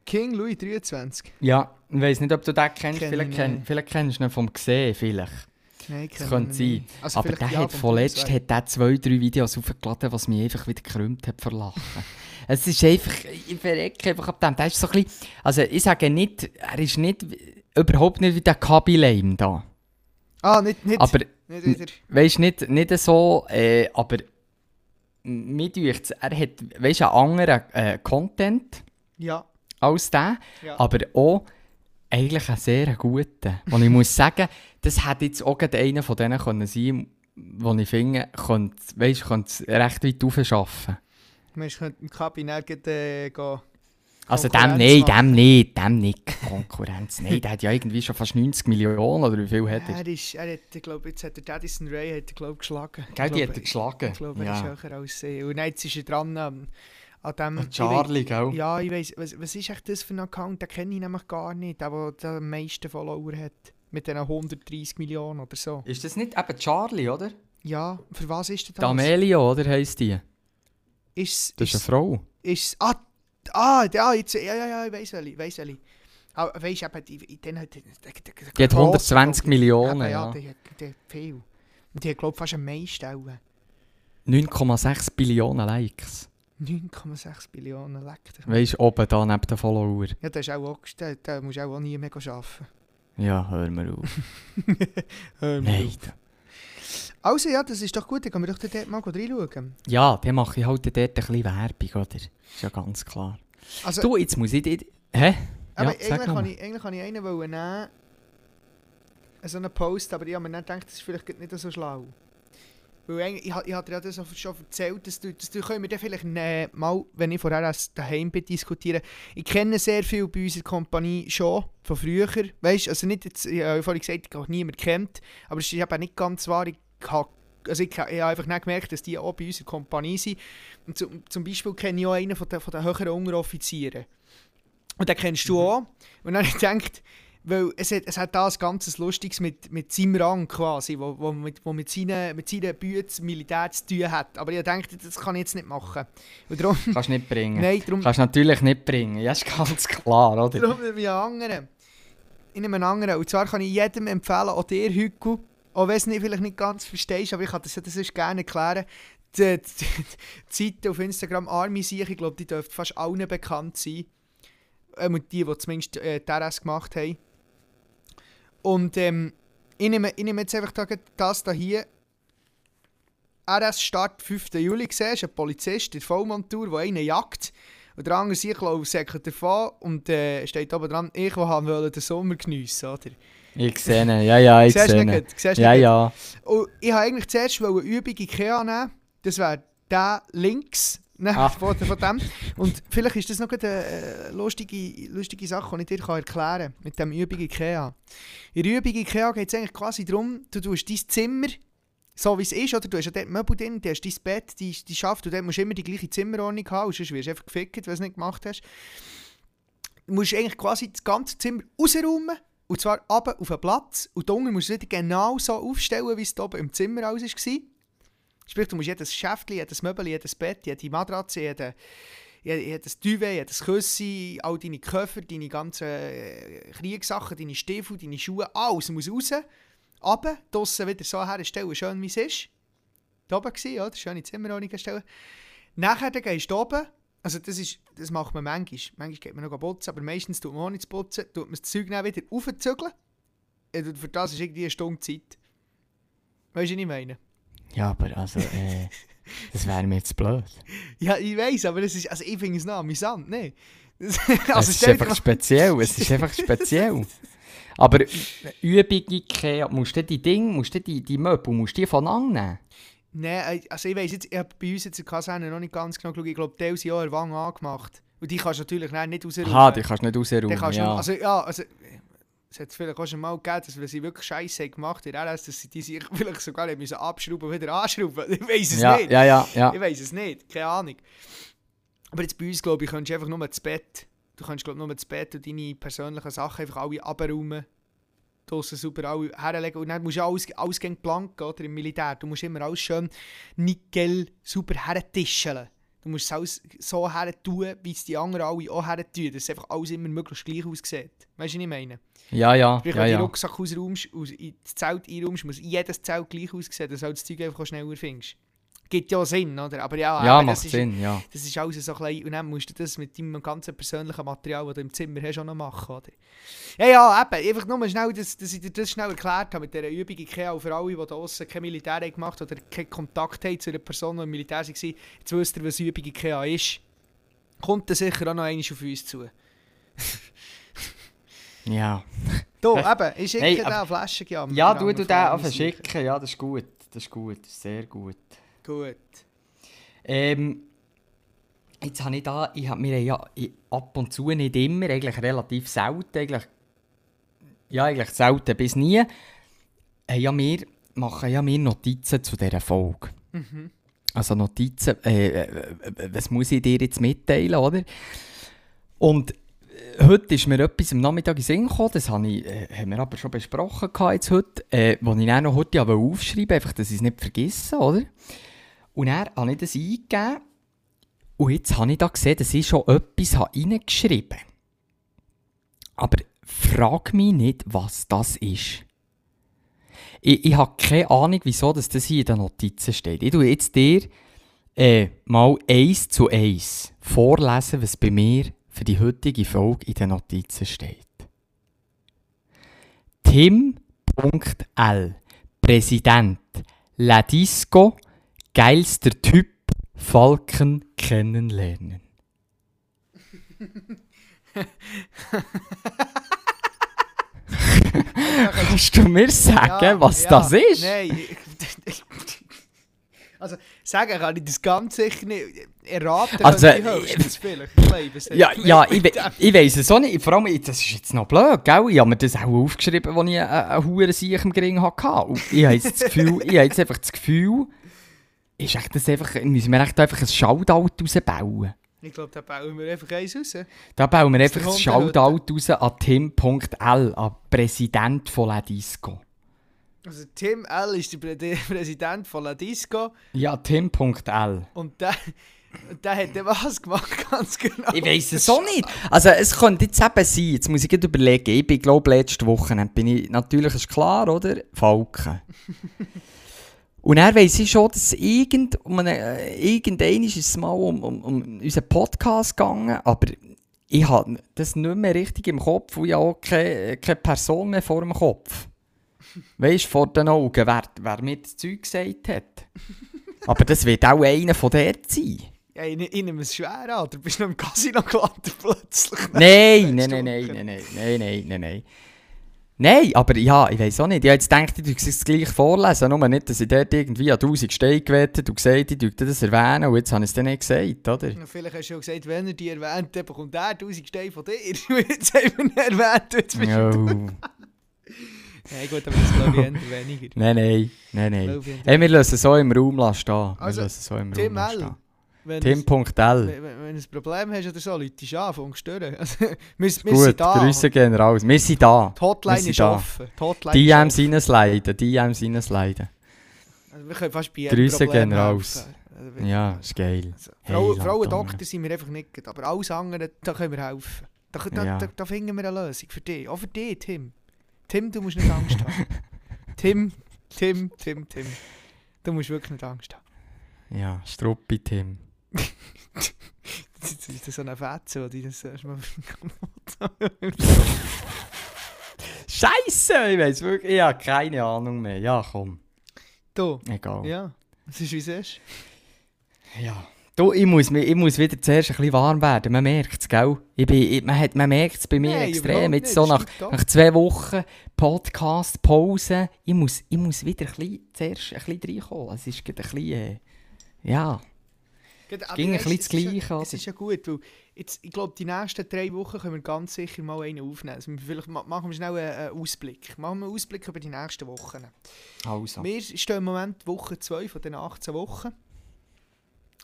B: King Louis 23.
C: Ja, ich weiß nicht, ob du den kennst.
B: Kenn
C: vielleicht,
B: ich
C: kenn, vielleicht kennst du ihn vom Gesehen, vielleicht.
B: Nein,
C: Das könnte sein.
B: Also
C: Aber der hat vorletzt hat der zwei, drei Videos aufgeladen, was mich einfach wieder gekrümmt hat vor Lachen. es ist einfach, ich verrecke einfach ab dem. Der ist so ein bisschen, also ich sage nicht, er ist nicht, überhaupt nicht wie der Kaby Lame da.
B: Ah, nicht, nicht,
C: Aber
B: nicht wieder.
C: Weißt nicht, nicht so, äh, aber mir dünkt er hat weißt, einen anderen äh, Content
B: Ja,
C: als der,
B: ja.
C: aber auch eigentlich einen sehr guten. Und ich muss sagen, das hätte jetzt auch einer von denen können sein wo ich finde, könnte, weißt, könnte recht weit aufschaffen.
B: Man könnte im Kabinett äh, gehen.
C: Also dem
B: machen.
C: dem nicht, dem nicht. Konkurrenz, nein, der hat ja irgendwie schon fast 90 Millionen oder wie viel hat er?
B: Er ist, er hat, ich glaube, jetzt hat der Addison Ray hat, er, glaub, geschlagen.
C: Gell, die
B: glaube,
C: hat er geschlagen.
B: Ich glaube, er
C: ja.
B: ist höher als sie. Und jetzt ist er dran an, dem...
C: Und Charlie, gell?
B: Ich weiss, ja, ich weiss, was, was ist echt das für ein Account? Den kenne ich nämlich gar nicht, der, der am meisten Follower hat. Mit diesen 130 Millionen oder so.
C: Ist das nicht eben Charlie, oder?
B: Ja, für was ist das?
C: Amelio, oder heisst die?
B: Ist,
C: Das ist eine
B: ist,
C: Frau.
B: ist, ah, ah, ja, jetzt, ja, ja, ja, ich weiss welche, ich weiss welche. Ah, weisst du, eben, die, die, die, die, die,
C: Die hat 120 Millionen,
B: Eben,
C: ja.
B: Die, hat- die hat viel. Und die hat, glaube ich, fast am meisten auch.
C: 9,6 Billionen Likes.
B: 9,6 Billionen Leck.
C: Weißt du, oben da neben den Follower.
B: Ja, das ist auch, auch da, musst du auch nie mehr arbeiten.
C: Ja, hör mir auf.
B: Hör
C: Nein.
B: auf. Also ja, das ist doch gut, dann können wir doch dort mal reinschauen.
C: Ja, dann mache ich halt dort ein bisschen Werbung, oder? Ist ja ganz klar.
B: Also,
C: Du, jetzt muss ich. Hä?
B: aber
C: Ja,
B: eigentlich, kann
C: mal.
B: ich, eigentlich kann ich einen wollen nehmen, so einen Post, aber ich habe mir dann gedacht, das ist vielleicht nicht so schlau. Weil ich, ich hatte dir ja das schon erzählt, dass du können wir dann vielleicht äh, mal, wenn ich vorher daheim bin, diskutieren. Ich kenne sehr viel bei unserer Kompanie schon, von früher. Weißt also nicht jetzt, ich habe vorhin gesagt, ich habe niemand kennt, aber es ist eben nicht ganz wahr. Ich habe, also ich, ich habe einfach nicht gemerkt, dass die auch bei unserer Kompanie sind. Und zum, zum Beispiel kenne ich auch einen von den, von den höheren Unteroffizieren. Und den kennst du auch. Und dann habe ich gedacht, weil es hat, es hat da ein ganzes Lustiges mit, mit seinem Rang quasi, wo, wo, mit, wo mit seinen, mit seinen Büten Militär zu tun hat. Aber ich dachte, das kann ich jetzt nicht machen. Und darum,
C: Kannst nicht bringen.
B: nein, darum,
C: Kannst natürlich nicht bringen. Ja, ist ganz klar, oder?
B: darum nehme ich einen anderen. Ich nehme einen anderen. Und zwar kann ich jedem empfehlen, auch dir, Hügel, auch wenn du es nicht, vielleicht nicht ganz verstehst, aber ich kann das, das sonst gerne erklären. Die, die, die Seite auf Instagram Army Sieg, ich glaube, die dürfte fast allen bekannt sein. Ähm, die, die zumindest äh, die RS gemacht haben. Und ähm, ich, nehme, ich nehme jetzt einfach das da hier. RS Start 5. Juli gesehen, ist ein Polizist in Vollmontur, der einen jagt. Und der andere sich läuft säckelt davon und äh, steht oben dran, ich will den Sommer geniessen, oder?
C: Ich sehe ihn, ja, ja, ich sehe ihn.
B: Siehst
C: Ja, ja.
B: Und ich wollte eigentlich zuerst eine Übung Ikea nehmen. Das wäre der links ne,
C: Ah.
B: von, von dem. Und vielleicht ist das noch eine äh, lustige, lustige Sache, die ich dir kann erklären kann mit dem Übung Ikea. In der Übung Ikea geht es eigentlich quasi darum, du tust dein Zimmer so wie es ist, oder? Du hast ja dort Möbel drin, du hast dein Bett, die, die Schaft, und dort musst du immer die gleiche Zimmerordnung haben, sonst wirst du einfach gefickt, wenn du es nicht gemacht hast. Du musst eigentlich quasi das ganze Zimmer rausräumen, und zwar runter auf den Platz, und unten musst du es wieder genau so aufstellen, wie es da oben im Zimmer alles war. Sprich, du musst jedes Schäftchen, jedes Möbel, jedes Bett, jede Matratze, jede, jede- jedes Duvet, jedes Küssi, all deine Koffer, deine ganzen äh, Kriegssachen, deine Stiefel, deine Schuhe, alles muss raus, runter, draussen wieder so herstellen, schön wie es ist. Da oben war, oder? Schöne Zimmerordnung stellen. Nachher dann gehst du oben, also das, ist, das macht man manchmal, manchmal geht man noch putzen, aber meistens tut man auch nicht putzen, tut man das Zeug dann wieder aufzügeln. Für das ist irgendwie eine Stunde Zeit. Weißt du, was ich meine?
C: Ja, aber also, äh, das wäre mir jetzt blöd.
B: Ja, ich weiß, aber das ist, also ich finde es noch amüsant, ne? Das,
C: es ist einfach
B: mal-
C: speziell, es ist einfach speziell. Aber Übung Ikea, musst du die Dinge, musst du die, die Möbel, musst du die voneinander nehmen?
B: Nein, äh, also ich weiss jetzt, ich habe bei uns jetzt in Kaserne noch nicht ganz genau geschaut, ich glaube, Teil sind auch an der Wange angemacht. Und die kannst du natürlich nicht rausräumen.
C: Aha, die kannst du nicht rausräumen, ja.
B: Also ja, also... Es hat vielleicht auch schon mal gegeben, dass wenn sie wirklich Scheiße haben gemacht RS, dass sie die sich vielleicht sogar haben müssen abschrauben wieder anschrauben. Ich weiß es
C: ja,
B: nicht.
C: ja, ja, ja.
B: Ich weiß es nicht, keine Ahnung. Aber jetzt bei uns, glaube ich, kannst du einfach nur das Bett. Du kannst, glaube nur das Bett und deine persönlichen Sachen einfach alle abräumen. Draussen super alle herlegen. Und dann musst du alles, alles gegen blank, oder? Im Militär. Du musst immer alles schön nickel super hertischeln. Du musst es alles so her tun, wie es die anderen alle auch her tun. Dass einfach alles immer möglichst gleich aussieht. Weißt du, was ich meine?
C: Ja, ja,
B: Sprich,
C: ja,
B: wenn du
C: ja.
B: Rucksack ausräumst, aus, in das Zelt einräumst, muss jedes Zelt gleich aussehen, dass du das Zeug einfach schneller findest. Gibt ja Sinn, oder? Aber ja,
C: Ja,
B: eben,
C: macht
B: ist,
C: Sinn, ja.
B: das ist alles so klein. Und dann musst du das mit deinem ganzen persönlichen Material, das du im Zimmer hast, auch noch machen, oder? Ja, ja, eben. Einfach nur schnell, dass, dass ich dir das schnell erklärt habe mit dieser Übung Ikea. Auch für alle, die da draussen kein Militär haben gemacht oder keinen Kontakt haben zu einer Person, die im Militär war. Jetzt wisst ihr, was Übung Ikea ist. Kommt dann sicher auch noch einmal auf uns zu.
C: Ja,
B: Da, eben, ich schicke
C: Hey,
B: dir eine Flasche, ja.
C: ja du, du den einfach schicken, ja, das ist gut. Das ist gut, das ist sehr gut.
B: Gut.
C: Ähm, jetzt habe ich da, ich habe mir ja ich- ab und zu, nicht immer, eigentlich relativ selten, eigentlich, ja, eigentlich selten bis nie, äh, ja, wir machen ja wir Notizen zu dieser Folge. Also Notizen, äh, äh, äh, was muss ich dir jetzt mitteilen, oder? Und heute ist mir etwas am Nachmittag in Sinn gekommen, das habe ich, äh, haben wir aber schon besprochen jetzt heute, äh, wo ich dann noch heute ja aufschreiben einfach, dass ich es nicht vergesse, oder? Und dann habe ich das eingegeben und jetzt habe ich da gesehen, dass ich schon etwas habe reingeschrieben habe. Aber frag mich nicht, was das ist. Ich, ich habe keine Ahnung, wieso das hier in den Notizen steht. Ich tue jetzt dir äh, mal eins zu eins vorlesen, was bei mir für die heutige Folge in den Notizen steht. Tim.L. Präsident. La Disco. Geilster Typ. Falken kennenlernen. Kannst du mir sagen,
B: Ja,
C: was
B: ja,
C: das ist?
B: Nein. Also, sagen kann ich das ganz sicher nicht. Erraten
C: Also,
B: ich höchstens vielleicht. Ich
C: Ja, ja ich, we ich weiss es auch nicht. Vor allem, das ist jetzt noch blöd, gell? Ich habe mir das auch aufgeschrieben, als ich einen Huren Sieg im Gring hatte. Und ich habe jetzt das Gefühl, ich habe jetzt einfach das Gefühl, ist echt das einfach, müssen wir echt einfach ein Shoutout rausbauen.
B: Ich glaube, da bauen wir einfach eins raus.
C: Da bauen wir einfach ein. Shoutout raus an Tim.L, an Präsident von La Disco.
B: Also, Tim L. ist der Prä- der Präsident von La Disco.
C: Ja, Tim.L.
B: Und der, der hat dann was gemacht, ganz genau.
C: Ich weiss es auch nicht. Also es könnte jetzt eben sein, jetzt muss ich gerade überlegen, ich bin glaube letzte Woche, bin ich, natürlich ist klar, oder? Falken. Und er weiss ich schon, dass irgend, um eine, äh, irgendwann ist es mal um, um, um unseren Podcast gegangen, aber ich habe das nicht mehr richtig im Kopf und ich habe auch keine, keine Person mehr vor dem Kopf. Weißt du, vor den Augen, wer, wer mir das Zeug gesagt hat. Aber das wird auch einer von dort sein.
B: Ja, ich, ich nehme es schwer an. Du bist noch im Casino gelandet plötzlich.
C: Nein, nein, nein, nein, nein, nein, nein, nein, nein, nein. Nein, aber ja, ich weiß auch nicht. Ich habe jetzt gedacht, ich würde es gleich vorlesen, nur nicht, dass ich dort irgendwie an 1000 Steine gewettet und gesagt ich würde das erwähnen und jetzt habe ich es dann nicht gesagt, oder?
B: Ja, Vielleicht hast du ja gesagt, wenn er die erwähnt, dann bekommt er 1000 Steine von dir. jetzt haben wir ihn erwähnt, jetzt bist du... Nein, gut, aber das glaube ich eher weniger.
C: Nein, nein, nein, nein. Hey, wir lassen es so im Raum lassen stehen. Wir
B: Also,
C: lassen so im
B: Tim
C: Raum stehen.
B: Wenn
C: Tim.l.
B: Wenn, du ein Problem hast oder so, Leute dich an, fang stören. Also, wir, wir
C: Gut,
B: sind da.
C: Grüße gehen raus. Wir sind da.
B: Die Hotline
C: wir sind
B: ist
C: da.
B: offen. Die Hotline
C: DMs reinsliden, DMs reinsliden.
B: Also, wir können fast bei jedem
C: Grüße
B: Problem
C: gehen raus.
B: Also,
C: Ja, ist geil.
B: Also,
C: Hey,
B: Frauen,
C: unten.
B: sind wir einfach nicht, aber alles andere, da können wir helfen. Da, da,
C: Ja.
B: da, da finden wir eine Lösung für dich. Auch für dich, Tim. Tim, du musst nicht Angst haben. Tim, Tim, Tim, Tim. Du musst wirklich nicht Angst haben.
C: Ja, Struppi Tim.
B: Das ist- das ist so eine Fetze, die das erstmal
C: Scheiße, ich weiß wirklich, ich habe keine Ahnung mehr. Ja, komm,
B: Du,
C: egal. Ja.
B: ja, das ist wie es ist.
C: Du, ich muss, ich muss wieder zuerst ein bisschen warm werden. Man merkt es, gell? Ich bin, ich, man hat- man merkt es bei mir
B: Nein,
C: extrem. Jetzt so nach, nach zwei Wochen Podcast, Pause. Ich muss, ich muss wieder ein bisschen, zuerst ein bisschen reinkommen. Es ist gerade ein bisschen, äh, ja.
B: Aber
C: ging ein bisschen
B: es
C: das Gleiche,
B: Es ist ja gut, weil jetzt, ich glaube, die nächsten drei Wochen können wir ganz sicher mal einen aufnehmen. Also vielleicht ma- machen wir schnell einen Ausblick. Machen wir einen Ausblick über die nächsten Wochen.
C: Also.
B: Wir stehen im Moment Woche 2 von den 18 Wochen.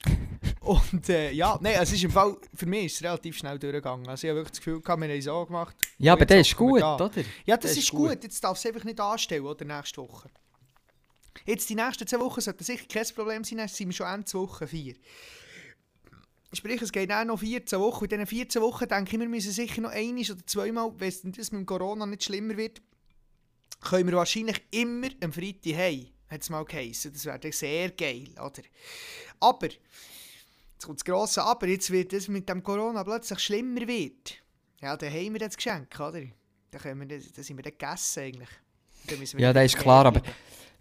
B: Und äh, ja, nein, es ist im Fall, für mich ist es relativ schnell durchgegangen. Also ich habe wirklich das Gefühl, gehabt, wir haben es gemacht.
C: Ja, aber das ist gut,
B: da.
C: oder?
B: Ja, das,
C: Das
B: ist gut.
C: gut.
B: Jetzt darf es einfach nicht anstellen, oder? Nächste Woche. Jetzt die nächsten zwei Wochen sollten sicher kein Problem sein, dann sind wir schon Ende Woche 4. Sprich, es geht auch noch 14 Wochen. In diesen 14 Wochen denke ich, wir müssen sicher noch einmal oder zweimal, wenn es mit dem Corona nicht schlimmer wird, können wir wahrscheinlich immer am Freitag heim. Hat es mal geheißen. Das wäre sehr geil, oder? Aber, jetzt kommt das grosse Aber, jetzt wird es mit dem Corona plötzlich schlimmer wird. Ja, dann haben wir das Geschenk, oder? Dann, können wir dann sind wir dann gegessen eigentlich. Wir
C: Ja, das ist klar, aber,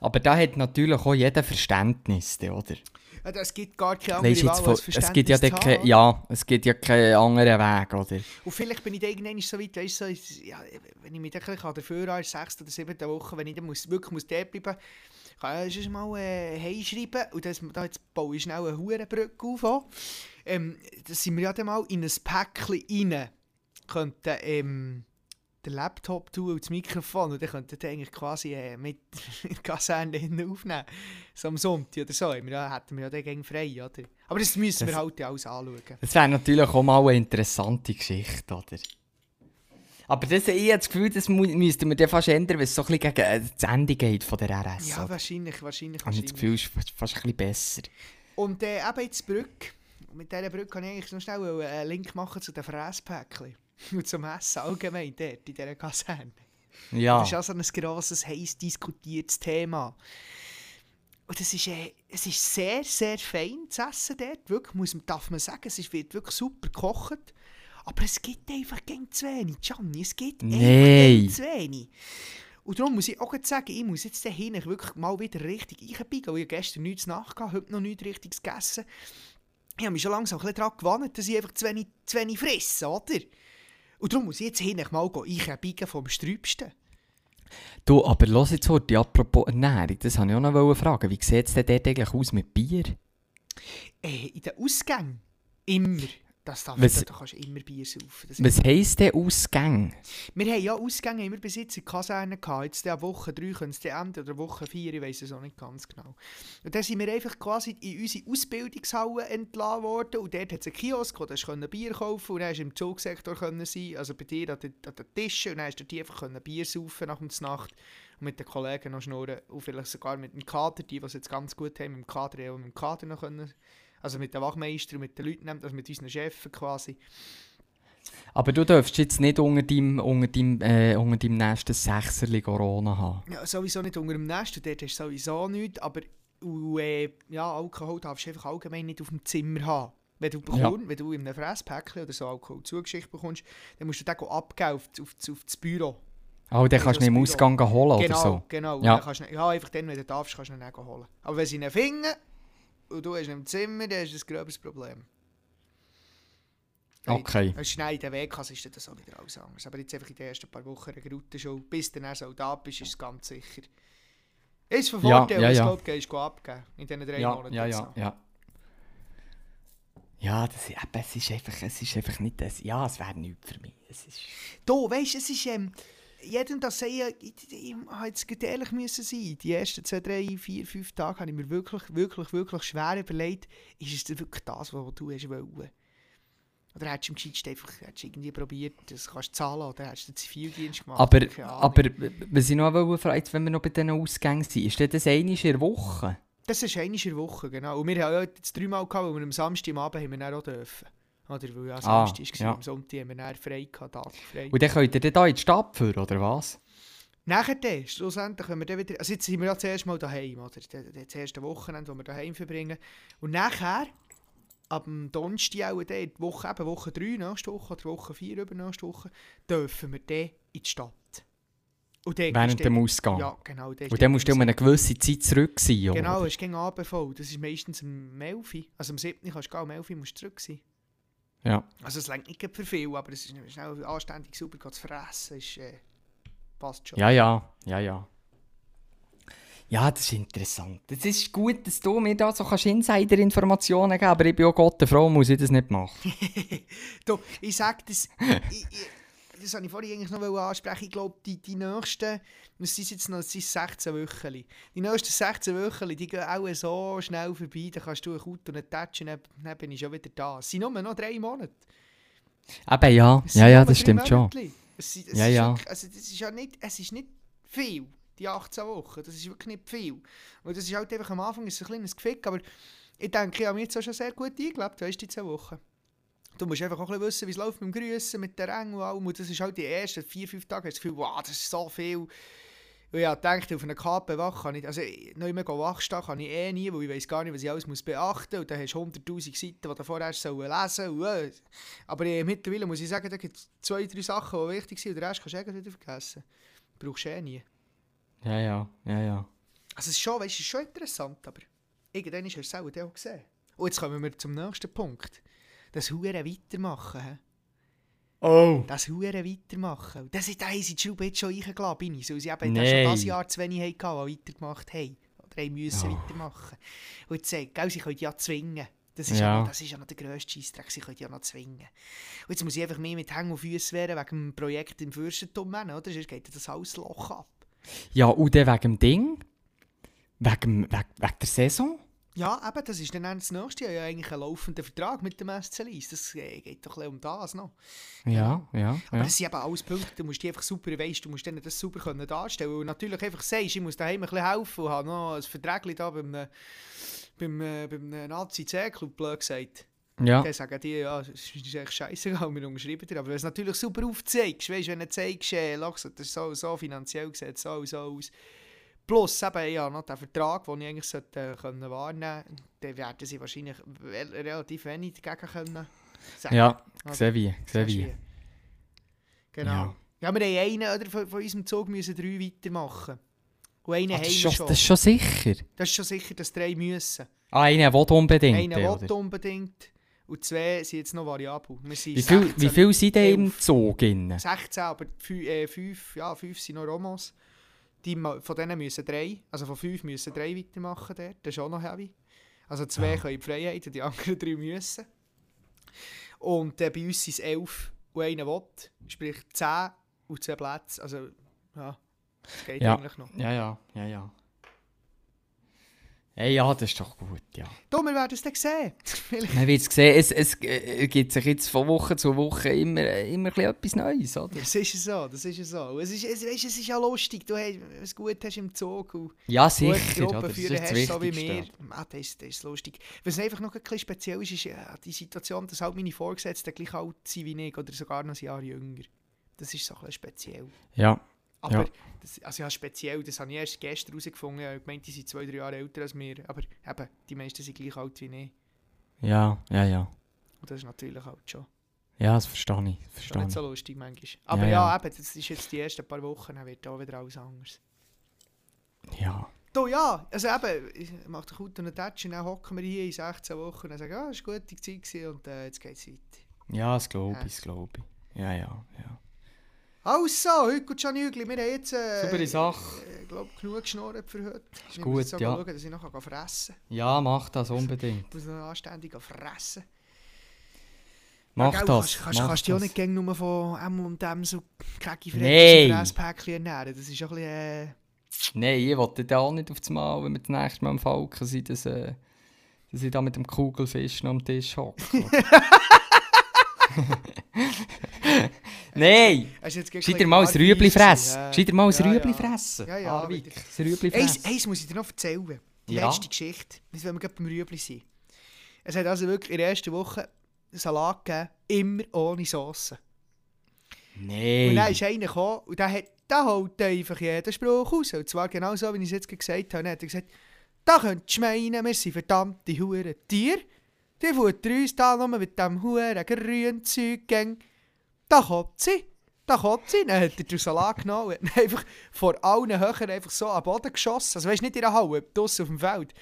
C: aber da hat natürlich auch jeder Verständnis, oder?
B: Ja, es gibt gar keine andere
C: Weißt,
B: Wahl, als
C: es gibt ja,
B: haben.
C: ja, es gibt ja keinen anderen Weg, oder?
B: Und vielleicht bin ich dann irgendwann so weit, weißt, du, so, ja, wenn ich mich dann dafür habe, in der sechsten oder siebten Woche, wenn ich dann muss, wirklich muss dort bleiben kann ich sonst mal äh, heimschreiben und das, da jetzt baue ich schnell eine Hurenbrücke auf. auch. Ähm, da sind wir ja dann mal in ein Päckchen rein, könnten ähm, den Laptop tun und das Mikrofon und dann könnten wir eigentlich quasi äh, mit mit Kaserne hinten aufnehmen. So am Sonntag oder so, wir ja, hätten wir ja dann gegen frei, oder? Aber das müssen wir
C: Das-
B: halt ja alles anschauen.
C: Das wäre natürlich auch mal eine interessante Geschichte, oder? Aber das, ich habe das Gefühl, das wir dann fast ändern, wenn es so ein bisschen gegen äh, das Ende geht von der RS.
B: Ja,
C: oder?
B: wahrscheinlich, wahrscheinlich,
C: habe ich das. Gefühl, es ist fast, ein bisschen besser.
B: Und äh, eben jetzt die Brücke. Mit dieser Brücke kann ich eigentlich noch schnell einen Link machen zu den Fräspäckchen. Und zum Essen allgemein dort, in dieser Kaserne.
C: Ja,
B: Das ist auch so ein grosses, heiß diskutiertes Thema. Und es ist, äh, es ist sehr, sehr fein zu essen dort. Wirklich, muss, man- darf man sagen. Es wird wirklich super gekocht. Aber es gibt einfach gegen zu wenig, Gianni. Es gibt einfach
C: Nein.
B: gegen zu wenig. Und darum muss ich auch sagen, ich muss jetzt dahin wirklich mal wieder richtig einbiegen. Weil ich gestern nichts nachgehabt heute noch nichts richtiges gegessen. Ich habe mich schon langsam ein daran gewandt, dass ich einfach zu wenig, zu wenig fresse, oder? Und darum muss ich jetzt hin mal einbiegen vom Sträubsten.
C: du, aber los jetzt heute, apropos Ernährung, das wollte ich auch noch fragen. Wie sieht es denn dort eigentlich aus mit Bier?
B: Äh, in den Ausgängen. Immer. Das darf,
C: Was-
B: da, kannst du immer Bier saufen. Das
C: Was heisst denn Ausgang?
B: Wir haben ja Ausgänge immer bis jetzt in Kaserne gehabt. Jetzt der Woche 3 können es enden oder Woche 4, ich weiß es auch nicht ganz genau. Und dann sind wir einfach quasi in unsere Ausbildungshalle entlassen worden und dort hat es einen Kiosk, wo du Bier kaufen und dann im Zugsektor können sein, also bei dir an den, an den Tischen und dann hast du einfach Bier saufen nach der Nacht und mit den Kollegen noch schnurren und vielleicht sogar mit dem Kader, die, die es jetzt ganz gut haben, mit dem Kader, auch mit dem Kader noch können, also mit den Wachmeistern mit den Leuten, also mit unseren Chefen quasi.
C: Aber du darfst jetzt nicht unter deinem, unter deinem, äh, unter deinem nächsten Sechserli Corona haben.
B: Ja, sowieso nicht unter dem und dort hast du sowieso nichts, aber und, äh, ja, Alkohol darfst du einfach allgemein nicht auf dem Zimmer haben. Wenn du,
C: Ja.
B: bekommst, wenn du in einem Fresspäckchen oder so Alkohol zugeschickt bekommst, dann musst du den abgeben auf, auf, auf das Büro.
C: Oh, dann
B: Ja,
C: kannst du ihn im. Ausgang holen
B: genau,
C: oder so.
B: genau. Und
C: Ja.
B: Kannst du, ja, einfach dann, wenn du darfst, kannst du ihn holen. Aber wenn sie ihn finden und du hast ihn im Zimmer, dann hast du ein gröbes Problem.
C: Okay.
B: Wenn schnell in den Weg kannst, ist das auch wieder alles anders. Aber jetzt einfach in den ersten paar Wochen eine Route schon, bis du dann so da bist, ist es ganz sicher. Ist von
C: Ja,
B: Vorteil,
C: ja, ja.
B: du es gehst, geh abgeben. In diesen drei
C: Ja,
B: Monaten.
C: ja, ja, ja. Ja, das, eben, es, ist einfach, es ist einfach nicht das. Ja, es wäre nichts für mich. Es ist,
B: Du, weißt du, es ist. Ähm, jedem das sagen, ich, ich, ich gerade ehrlich müssen sein. Die ersten zwei, drei, vier, fünf Tage habe ich mir wirklich, wirklich, wirklich schwer überlegt, ist es wirklich das, was du hast wollen? Oder hättest du im Geschichte einfach hättest du irgendwie probiert, das kannst du zahlen, oder hättest du den Zivildienst gemacht?
C: aber, aber, was ich noch fragen, wenn wir noch bei diesen Ausgängen sind, ist das einmal in der Woche?
B: Das ist einmal in der Woche, genau. Und wir haben ja jetzt dreimal gehabt, weil wir am Samstag am Abend haben wir dann auch dürfen. Oder weil ja
C: Ah,
B: Samstag war,
C: ja.
B: am Sonntag haben wir dann frei gehabt, Tag frei.
C: Und dann könnt ihr dann da in die Stadt führen, oder was?
B: Nachher dann, schlussendlich, wenn wir dann wieder, also jetzt sind wir ja zuerst mal daheim, oder? Das, das erste Wochenende, wo wir daheim verbringen. Und nachher, ab dem Donnerstag auch dann, die Woche, eben Woche 3 nächste Woche oder Woche 4 übernächste Woche, dürfen wir dann in die Stadt. Und dann
C: Während dem Ausgang.
B: Ja, genau.
C: Und dann musst du um eine gewisse Zeit zurück sein, oder?
B: Genau, es gegen Abend voll. Das ist meistens um 11 Uhr. Also am 7. kannst du gehen, um 11 Uhr musst du zurück sein.
C: Ja.
B: Also es lenkt nicht für viel, aber es ist schnell anständig sauber zu fressen, ist, äh, passt schon.
C: Ja, ja, ja, ja. Ja, das ist interessant. Es ist gut, dass du mir da so kannst Insider-Informationen geben aber ich bin auch Gott der Frau, muss ich das nicht machen.
B: Du, ich sag das, ich, ich, das wollte ich vorhin eigentlich noch ansprechen. Ich glaube, die, die nächsten, es sind jetzt noch es sind 16 Wochen. Die nächsten 16 Wochen, die gehen auch so schnell vorbei, da kannst du ein Auto nicht touchen, dann, dann bin ich schon wieder da. Es sind nur noch drei Monate.
C: Eben ja, ja, ja, das stimmt schon.
B: Monatli. Es, es
C: Ja,
B: ist
C: ja.
B: Wirklich, also das ist ja nicht, es ist nicht viel, die 18 Wochen. Das ist wirklich nicht viel. Und das ist halt einfach am Anfang ist ein kleines Gefick, aber ich denke, ich habe mich jetzt auch schon sehr gut eingelebt, weißt du, die 10 Wochen. Du musst einfach auch ein bisschen wissen, wie es läuft mit dem Grüssen, mit der Ränge und allem. Und das ist halt die ersten 4-5 Tage, hast du das Gefühl, wow, das ist so viel. Und ich habe gedacht, auf einer KP wach kann ich, also noch mehr wachstehen kann ich eh nie, weil ich weiß gar nicht, was ich alles muss beachten muss. Und dann hast du 100'000 Seiten, die du vorher hast sollen lesen und, äh. Aber äh, mittlerweile muss ich sagen, da gibt es zwei, drei Sachen, die wichtig sind und den Rest kannst du irgendwie wieder vergessen. Brauchst du eh nie.
C: Ja, ja, ja, ja.
B: Also es ist schon, weißt, es ist schon interessant, aber irgendwann hast du es auch gesehen. Und jetzt kommen wir zum nächsten Punkt. Das Huren weitermachen.
C: Oh!
B: Das Huren weitermachen. Das ist, da haben sie die Schraube jetzt schon reingelassen, bin ich. Weil sie eben
C: Nein.
B: schon das Jahr zu wenig hatten, die weitergemacht haben. Oder haben müssen
C: Ja.
B: weitermachen. Und jetzt sagen, gell, sie können ja zwingen. Das ist
C: Ja.
B: ja, noch, das ist ja noch der grösste Scheissdreck, sie können ja noch zwingen. Und jetzt muss ich einfach mehr mit Hängen und Füßen werden wegen dem Projekt im Fürstentum, oder? Sonst geht das alles Loch ab.
C: Ja, und dann wegen dem Ding? Wegen, wegen, wegen der Saison?
B: Ja, eben, das ist dann das nächste Jahr ja eigentlich ein laufender Vertrag mit dem SC Lies. Das äh, geht doch ein um das noch.
C: Ja, ja,
B: Aber
C: ja.
B: das sind eben alles Punkte, du musst die einfach super, weißt, du musst denen das super können darstellen Und natürlich einfach sagst, ich muss daheim ein bisschen helfen und habe noch ein Verträgchen da beim, äh, beim, äh, beim Nazi-C-Club, blöd gesagt.
C: Ja,
B: Dann sagen die, ja, es ist echt scheißegal, wir unterschreiben dir. Aber wenn du es natürlich super aufzeigst, weißt, wenn du zeigst, äh, Lachs, das ist so, so finanziell sieht so so aus. Plus eben, ja, noch der Vertrag, den ich eigentlich sollte, äh, können wahrnehmen konnte, dann werden sie wahrscheinlich relativ wenig dagegen können sagen.
C: ja, sehe wie, sehe wie.
B: Genau.
C: Ja.
B: Ja. wir haben einen oder, von, von unserem Zug müssen drei weitermachen. Und einen
C: Ah, das, schon,
B: schon.
C: das ist schon sicher.
B: Das ist schon sicher, dass drei müssen.
C: Ah, einer will unbedingt,
B: Einer
C: oder?
B: will unbedingt und zwei sind jetzt noch variabel.
C: Wie viel,
B: 16,
C: wie viel sind denn im
B: 11.
C: Zug drin?
B: 16, aber fü- äh, fünf, ja, fünf sind noch Romans. Die, von denen müssen drei, also von fünf müssen drei weitermachen dort. Das ist auch noch heavy. Also zwei
C: Ah.
B: können in die Freiheit und die anderen drei müssen. Und äh, bei uns sind es elf und einer will. Sprich zehn und zwei Plätze. Also, ja, das geht
C: Ja.
B: eigentlich noch.
C: Ja, ja, ja, ja. Hey, ja, das ist doch gut, ja.
B: Du, wir werden es dann sehen.
C: Man wird sehen, es, es äh, gibt sich jetzt von Woche zu Woche immer, äh, immer etwas Neues, oder?
B: Das ist so, das ist so. Es ist, es, weißt, es ist ja lustig, du hast, es gut hast im Zug und
C: Ja, sicher, oder? Das ist das
B: hast, so wie wir. Ah, das, ist- das ist lustig. Was einfach noch ein bisschen speziell ist, ist ja, die Situation, dass halt meine Vorgesetzten gleich alt sind wie ich oder sogar noch ein Jahr jünger. Das ist so ein bisschen speziell.
C: Ja,
B: Aber,
C: Ja.
B: das, also ja, speziell, das habe ich erst gestern herausgefunden. Ich gemeint, die sind zwei, drei Jahre älter als wir. Aber eben, die meisten sind gleich alt wie ich.
C: ja, ja, ja.
B: Und das ist natürlich halt schon,
C: Ja, das verstehe ich.
B: schon
C: Verstehe
B: nicht
C: ich.
B: so lustig manchmal. Aber
C: Ja,
B: ja,
C: ja.
B: eben, das ist jetzt die ersten paar Wochen, dann wird auch wieder alles anders.
C: Ja.
B: Du, ja, also eben, ich Kunden einen Touch und dann hocken wir hier in 16 Wochen und dann sagen, ja, es war eine gute Zeit gewesen und äh, jetzt geht es weiter.
C: Ja, das glaube
B: Ja.
C: ich, das glaube ich. Ja, ja, ja.
B: Also, heute gut Gianni Hügli, wir haben jetzt... Äh,
C: Saubere Sache.
B: Ich glaube, genug geschnurrt für heute. Ich
C: gut,
B: muss jetzt
C: ja.
B: schauen, dass ich noch fressen kann.
C: Ja, mach das unbedingt.
B: Ich muss noch anständig fressen.
C: Mach
B: Ja,
C: das.
B: Kannst, kannst,
C: mach
B: kannst dich auch nicht gäng nur von M und M so
C: Nein.
B: Fresspäckchen ernähren. Das ist auch ein bisschen... Äh,
C: Nein, ich wollte da auch nicht auf das Mal, wenn wir das nächste Mal am Falken sind, dass, äh, dass ich da mit dem Kugelfisch noch am Tisch hocke. Nein!
B: jetzt
C: Scheiter
B: ein
C: mal ein Rüebli fressen.
B: gewesen?
C: Scheiter mal ein
B: Ja,
C: Rüebli
B: ja.
C: fressen.
B: Ja, ja,
C: Arvik, ein Rüebli fressen.
B: eins muss ich dir noch erzählen. Die
C: Ja.
B: letzte Geschichte. Nicht, wenn wir gerade beim Rüebli sind. Es hat also wirklich in der ersten Woche Salat gegeben, immer ohne Sauce. Und dann
C: Nein!
B: ist einer gekommen und der, hat, der holt einfach jeden Spruch raus. Und zwar genau so, wie ich es jetzt gesagt habe. Dann hat er gesagt, da könntest du meinen, wir sind verdammte Huren Tiere. Die futtern uns da nur mit dem Huren grünen Zeug. Da kommt sie. Da kommt sie. Dann hat er den Salat genommen und hat einfach vor allen Höchern einfach so am Boden geschossen. Also weißt nicht in der Halle, draussen auf dem Feld.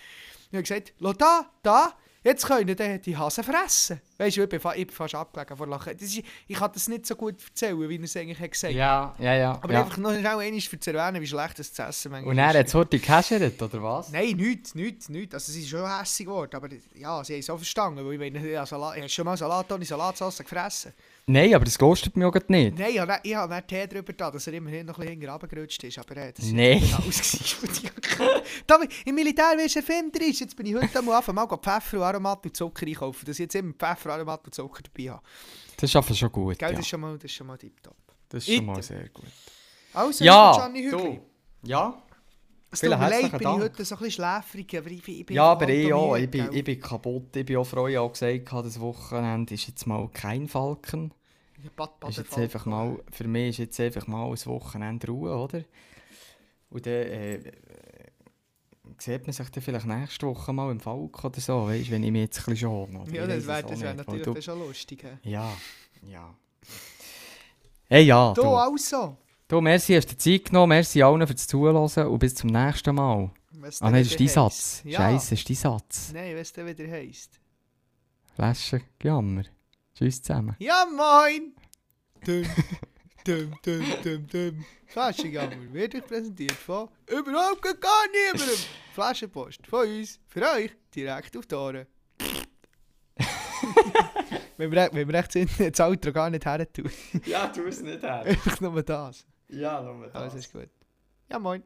B: Und hat gesagt, «Schau da, da, jetzt können die, die Hasen fressen. Weißt du, ich bin, ich bin fast abgelegen vor Lachen. Ist, ich kann das nicht so gut erzählen, wie er es eigentlich hat gesagt
C: Ja, ja, ja.
B: aber
C: ja.
B: einfach noch schnell einmal für zu erwähnen, wie schlecht das zu essen manchmal
C: Und er hat es heute gehäschert, oder was?
B: Nein, nichts, nichts, nichts. Also sie ist schon hässig geworden, aber ja, sie haben es auch verstanden, weil ich meine, ich habe schon mal Salat ohne Salatsauce gefressen.
C: Nein, aber das ghostet mich auch grad nicht.
B: Nein, ich habe ich habe nicht Tee drüber da, dass er immerhin noch ein bisschen hinten runtergerutscht ist, aber äh, das ist
C: Nein.
B: gewesen. da, Im Militär wirst du erfinderisch, jetzt bin ich heute am Anfang mal Pfeffer und Aromat und Zucker einkaufen, dass ich jetzt immer Pfeffer, Aromat und Zucker dabei habe.
C: Das ist einfach schon gut.
B: Gell,
C: ja.
B: das, ist schon mal, das ist schon mal tipptopp.
C: Das ist schon mal sehr gut.
B: Also,
C: Ja,
B: Gianni Hügli.
C: Ja?
B: Es tut mir leid, bin
C: Dank.
B: ich heute so ein bisschen schläfrig, aber ich, bin- ich bin
C: Ja, aber ich auch. Ich bin, ich bin kaputt. Ich bin auch froh, ich habe auch gesagt, das Wochenende ist jetzt mal kein Falken.
B: Bad-
C: Ist jetzt einfach mal, für mich ist jetzt einfach mal ein Wochenende Ruhe, oder? Und dann äh, sieht man sich dann vielleicht nächste Woche mal im Falk oder so, weißt du, wenn ich mich jetzt ein bisschen schone.
B: Ja, das wäre wär natürlich
C: du-
B: schon lustig. hä?
C: Ja, ja. Hey, ja,
B: Du
C: du.
B: also.
C: Du, merci, hast dir Zeit genommen, merci allen fürs Zuhören und bis zum nächsten Mal.
B: Was
C: Ah
B: der
C: nein, das ist dein Satz.
B: Ja.
C: Scheiße, das ist dein Satz.
B: Nein, was der wieder heisst.
C: Flasche, Jammer. Tschüss zusammen.
B: Ja, moin! Dum, dum, dum, dum, dum. Flaschengammer wird euch präsentiert von überhaupt gar niemandem. Flaschenpost von uns, für euch, direkt auf die Ohren. wenn, wir, wenn wir echt sind, das Outro gar nicht her tun.
C: Ja, tu es nicht her.
B: Einfach nur das.
C: Ja, nur
B: Alles ist gut. Ja, moin.